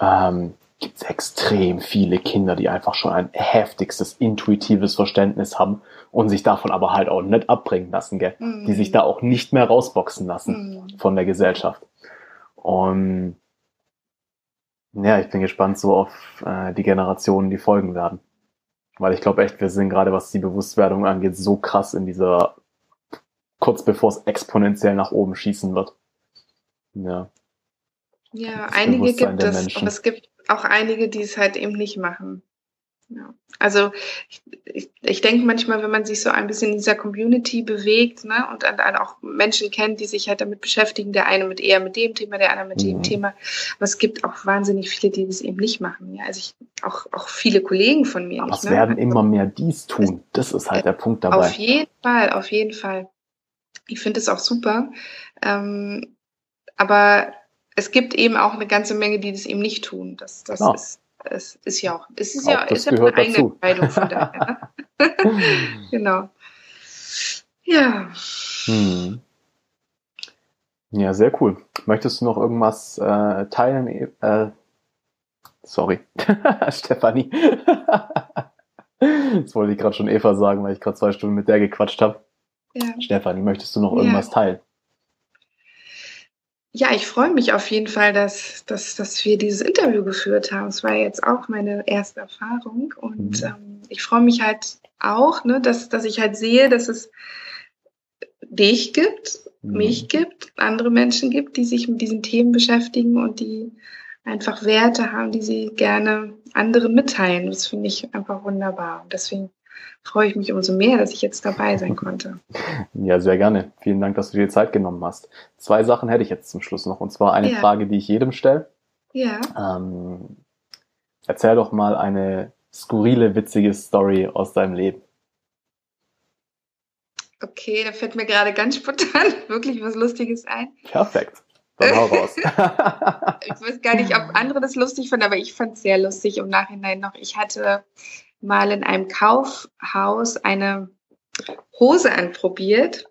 ähm, gibt es extrem viele Kinder, die einfach schon ein heftigstes intuitives Verständnis haben und sich davon aber halt auch nicht abbringen lassen, gell? Mhm. die sich da auch nicht mehr rausboxen lassen mhm. von der Gesellschaft. Und ja, ich bin gespannt so auf äh, die Generationen, die folgen werden. Weil ich glaube echt, wir sind gerade, was die Bewusstwerdung angeht, so krass in dieser, kurz bevor es exponentiell nach oben schießen wird. Ja. Ja, einige gibt es, aber es gibt auch einige, die es halt eben nicht machen. Ja. Also ich, ich, ich denke manchmal, wenn man sich so ein bisschen in dieser Community bewegt ne, und dann, dann auch Menschen kennt, die sich halt damit beschäftigen, der eine mit eher mit dem Thema, der andere mit mhm. dem Thema. Aber es gibt auch wahnsinnig viele, die das eben nicht machen. Ja. Also ich, auch, auch viele Kollegen von mir. Aber nicht, es ne? werden immer mehr dies tun. Das ist halt der Punkt dabei. Auf jeden Fall, auf jeden Fall. Ich finde es auch super. Ähm, aber es gibt eben auch eine ganze Menge, die das eben nicht tun. Das, das ja. ist, es ist ja auch, es ist auch ja, ist ja eine eigene dazu. Entscheidung von daher. genau. Ja. Hm. Ja, sehr cool. Möchtest du noch irgendwas äh, teilen, äh, Sorry. Stefanie. das wollte ich gerade schon Eva sagen, weil ich gerade zwei Stunden mit der gequatscht habe. Ja. Stefanie, möchtest du noch irgendwas ja. teilen? Ja, ich freue mich auf jeden Fall, dass, dass, dass wir dieses Interview geführt haben. Es war jetzt auch meine erste Erfahrung und mhm. ähm, ich freue mich halt auch, ne, dass, dass ich halt sehe, dass es dich gibt, mhm. mich gibt, andere Menschen gibt, die sich mit diesen Themen beschäftigen und die einfach Werte haben, die sie gerne anderen mitteilen. Das finde ich einfach wunderbar. Und deswegen freue ich mich umso mehr, dass ich jetzt dabei sein konnte. Ja, sehr gerne. Vielen Dank, dass du dir Zeit genommen hast. Zwei Sachen hätte ich jetzt zum Schluss noch. Und zwar eine ja. Frage, die ich jedem stelle. Ja. Ähm, erzähl doch mal eine skurrile, witzige Story aus deinem Leben. Okay, da fällt mir gerade ganz spontan wirklich was Lustiges ein. Perfekt. Dann hau raus. ich weiß gar nicht, ob andere das lustig fanden, aber ich fand es sehr lustig im Nachhinein noch. Ich hatte mal in einem Kaufhaus eine Hose anprobiert.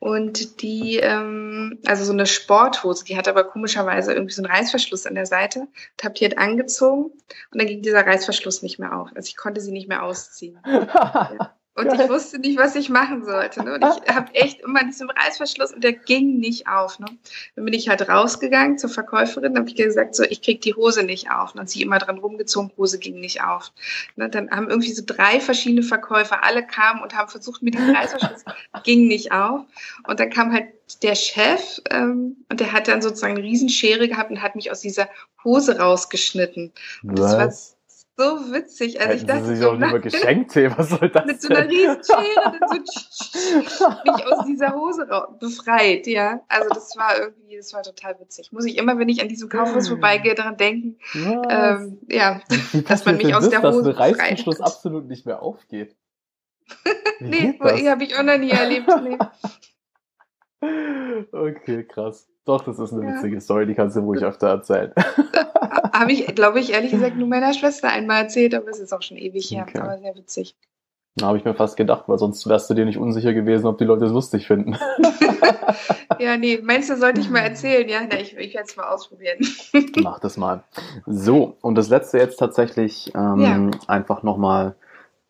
Und die, ähm, also so eine Sporthose, die hat aber komischerweise irgendwie so einen Reißverschluss an der Seite. Und hab die halt angezogen und dann ging dieser Reißverschluss nicht mehr auf. Also ich konnte sie nicht mehr ausziehen. ja. Und ich wusste nicht, was ich machen sollte. Ne? Und ich habe echt immer diesen Reißverschluss und der ging nicht auf. Ne? Dann bin ich halt rausgegangen zur Verkäuferin, habe ich gesagt, so, ich krieg die Hose nicht auf. Und dann sie immer dran rumgezogen, Hose ging nicht auf. Ne? Dann haben irgendwie so drei verschiedene Verkäufer, alle kamen und haben versucht, mir diesen Reißverschluss, ging nicht auf. Und dann kam halt der Chef ähm, und der hat dann sozusagen eine Riesenschere gehabt und hat mich aus dieser Hose rausgeschnitten. Und das war so witzig. Also Hätten ich dachte, Sie sich so, auch lieber geschenkt, hey, was soll das Mit so einer Riesenschere so mich aus dieser Hose befreit, ja. Also das war irgendwie, das war total witzig. Muss ich immer, wenn ich an diesem Kaufhaus vorbeigehe, daran denken, ähm, ja, dass man mich aus der Hose dass ein Reißverschluss absolut nicht mehr aufgeht. nee, habe ich auch noch nie erlebt. Nee. Okay, krass. Doch, das ist eine ja. witzige Story, die kannst du ruhig öfter erzählen. Habe ich, glaube ich, ehrlich gesagt nur meiner Schwester einmal erzählt, aber es ist auch schon ewig her. Okay. Aber sehr witzig. Da habe ich mir fast gedacht, weil sonst wärst du dir nicht unsicher gewesen, ob die Leute es lustig finden. ja, nee, meinst du, sollte ich mal erzählen? Ja, na, ich, ich werde es mal ausprobieren. Mach das mal. So, und das letzte jetzt tatsächlich ähm, ja. einfach nochmal,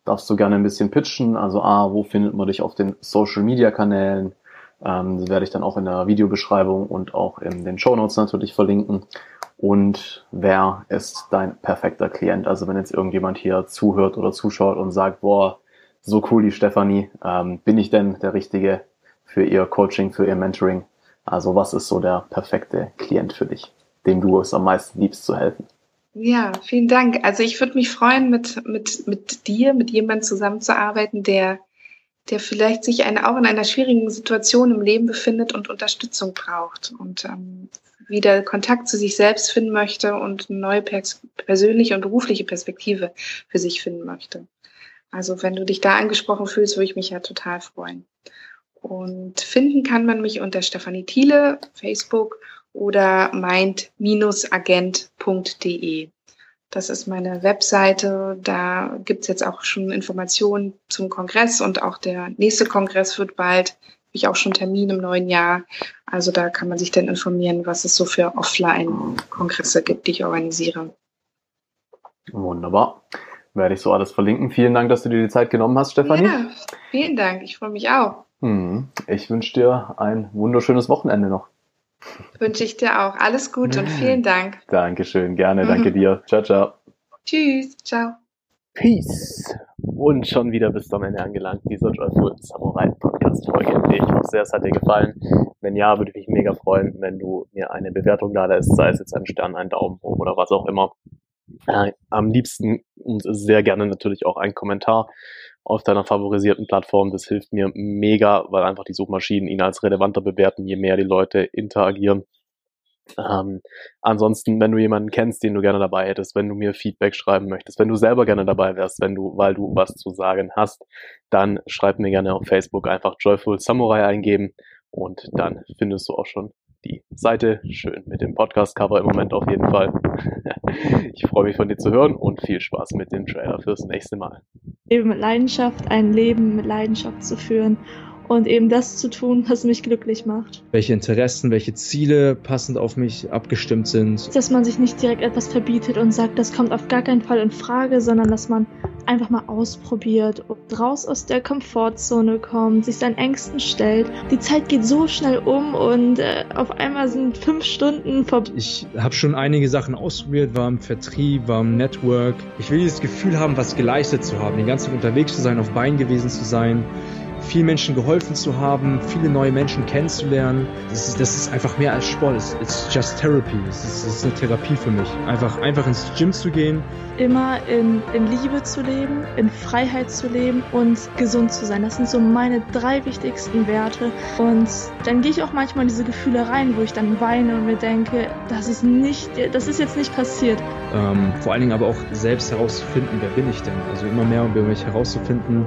darfst du gerne ein bisschen pitchen. Also A, wo findet man dich auf den Social Media Kanälen? Ähm, werde ich dann auch in der Videobeschreibung und auch in den Show Notes natürlich verlinken. Und wer ist dein perfekter Klient? Also wenn jetzt irgendjemand hier zuhört oder zuschaut und sagt, boah, so cool die Stefanie, ähm, bin ich denn der Richtige für ihr Coaching, für ihr Mentoring? Also was ist so der perfekte Klient für dich, dem du es am meisten liebst zu helfen? Ja, vielen Dank. Also ich würde mich freuen, mit, mit, mit dir, mit jemandem zusammenzuarbeiten, der der vielleicht sich eine, auch in einer schwierigen Situation im Leben befindet und Unterstützung braucht und ähm, wieder Kontakt zu sich selbst finden möchte und eine neue pers persönliche und berufliche Perspektive für sich finden möchte. Also wenn du dich da angesprochen fühlst, würde ich mich ja total freuen. Und finden kann man mich unter Stefanie Thiele, Facebook oder mind-agent.de. Das ist meine Webseite. Da gibt's jetzt auch schon Informationen zum Kongress und auch der nächste Kongress wird bald. Habe ich auch schon Termin im neuen Jahr. Also da kann man sich dann informieren, was es so für Offline-Kongresse gibt, die ich organisiere. Wunderbar. Werde ich so alles verlinken. Vielen Dank, dass du dir die Zeit genommen hast, Stefanie. Ja, vielen Dank. Ich freue mich auch. Hm. Ich wünsche dir ein wunderschönes Wochenende noch. Wünsche ich dir auch. Alles Gute und vielen Dank. Dankeschön, gerne, danke dir. Ciao, ciao. Tschüss, ciao. Peace. Und schon wieder bist du am Ende angelangt, dieser Joyful Samurai Podcast Folge. Ich hoffe sehr, es hat dir gefallen. Wenn ja, würde ich mich mega freuen, wenn du mir eine Bewertung da lässt, sei es jetzt ein Stern, ein Daumen hoch oder was auch immer. Äh, am liebsten und sehr gerne natürlich auch ein Kommentar auf deiner favorisierten Plattform. Das hilft mir mega, weil einfach die Suchmaschinen ihn als relevanter bewerten, je mehr die Leute interagieren. Ähm, ansonsten, wenn du jemanden kennst, den du gerne dabei hättest, wenn du mir Feedback schreiben möchtest, wenn du selber gerne dabei wärst, wenn du, weil du was zu sagen hast, dann schreib mir gerne auf Facebook einfach Joyful Samurai eingeben und dann findest du auch schon die Seite. Schön mit dem Podcast-Cover im Moment auf jeden Fall. ich freue mich von dir zu hören und viel Spaß mit dem Trailer fürs nächste Mal. Leben mit Leidenschaft, ein Leben mit Leidenschaft zu führen und eben das zu tun, was mich glücklich macht. Welche Interessen, welche Ziele passend auf mich abgestimmt sind. Dass man sich nicht direkt etwas verbietet und sagt, das kommt auf gar keinen Fall in Frage, sondern dass man einfach mal ausprobiert raus aus der Komfortzone kommt, sich seinen Ängsten stellt. Die Zeit geht so schnell um und äh, auf einmal sind fünf Stunden vorbei. Ich habe schon einige Sachen ausprobiert, war im Vertrieb, war im Network. Ich will dieses Gefühl haben, was geleistet zu haben, den ganzen Tag unterwegs zu sein, auf Beinen gewesen zu sein vielen Menschen geholfen zu haben, viele neue Menschen kennenzulernen. Das ist, das ist einfach mehr als Sport. It's, it's just therapy. Es ist, ist, eine Therapie für mich. Einfach, einfach ins Gym zu gehen. Immer in, in Liebe zu leben, in Freiheit zu leben und gesund zu sein. Das sind so meine drei wichtigsten Werte. Und dann gehe ich auch manchmal in diese Gefühle rein, wo ich dann weine und mir denke, das ist nicht, das ist jetzt nicht passiert. Ähm, vor allen Dingen aber auch selbst herauszufinden, wer bin ich denn? Also immer mehr über mich herauszufinden,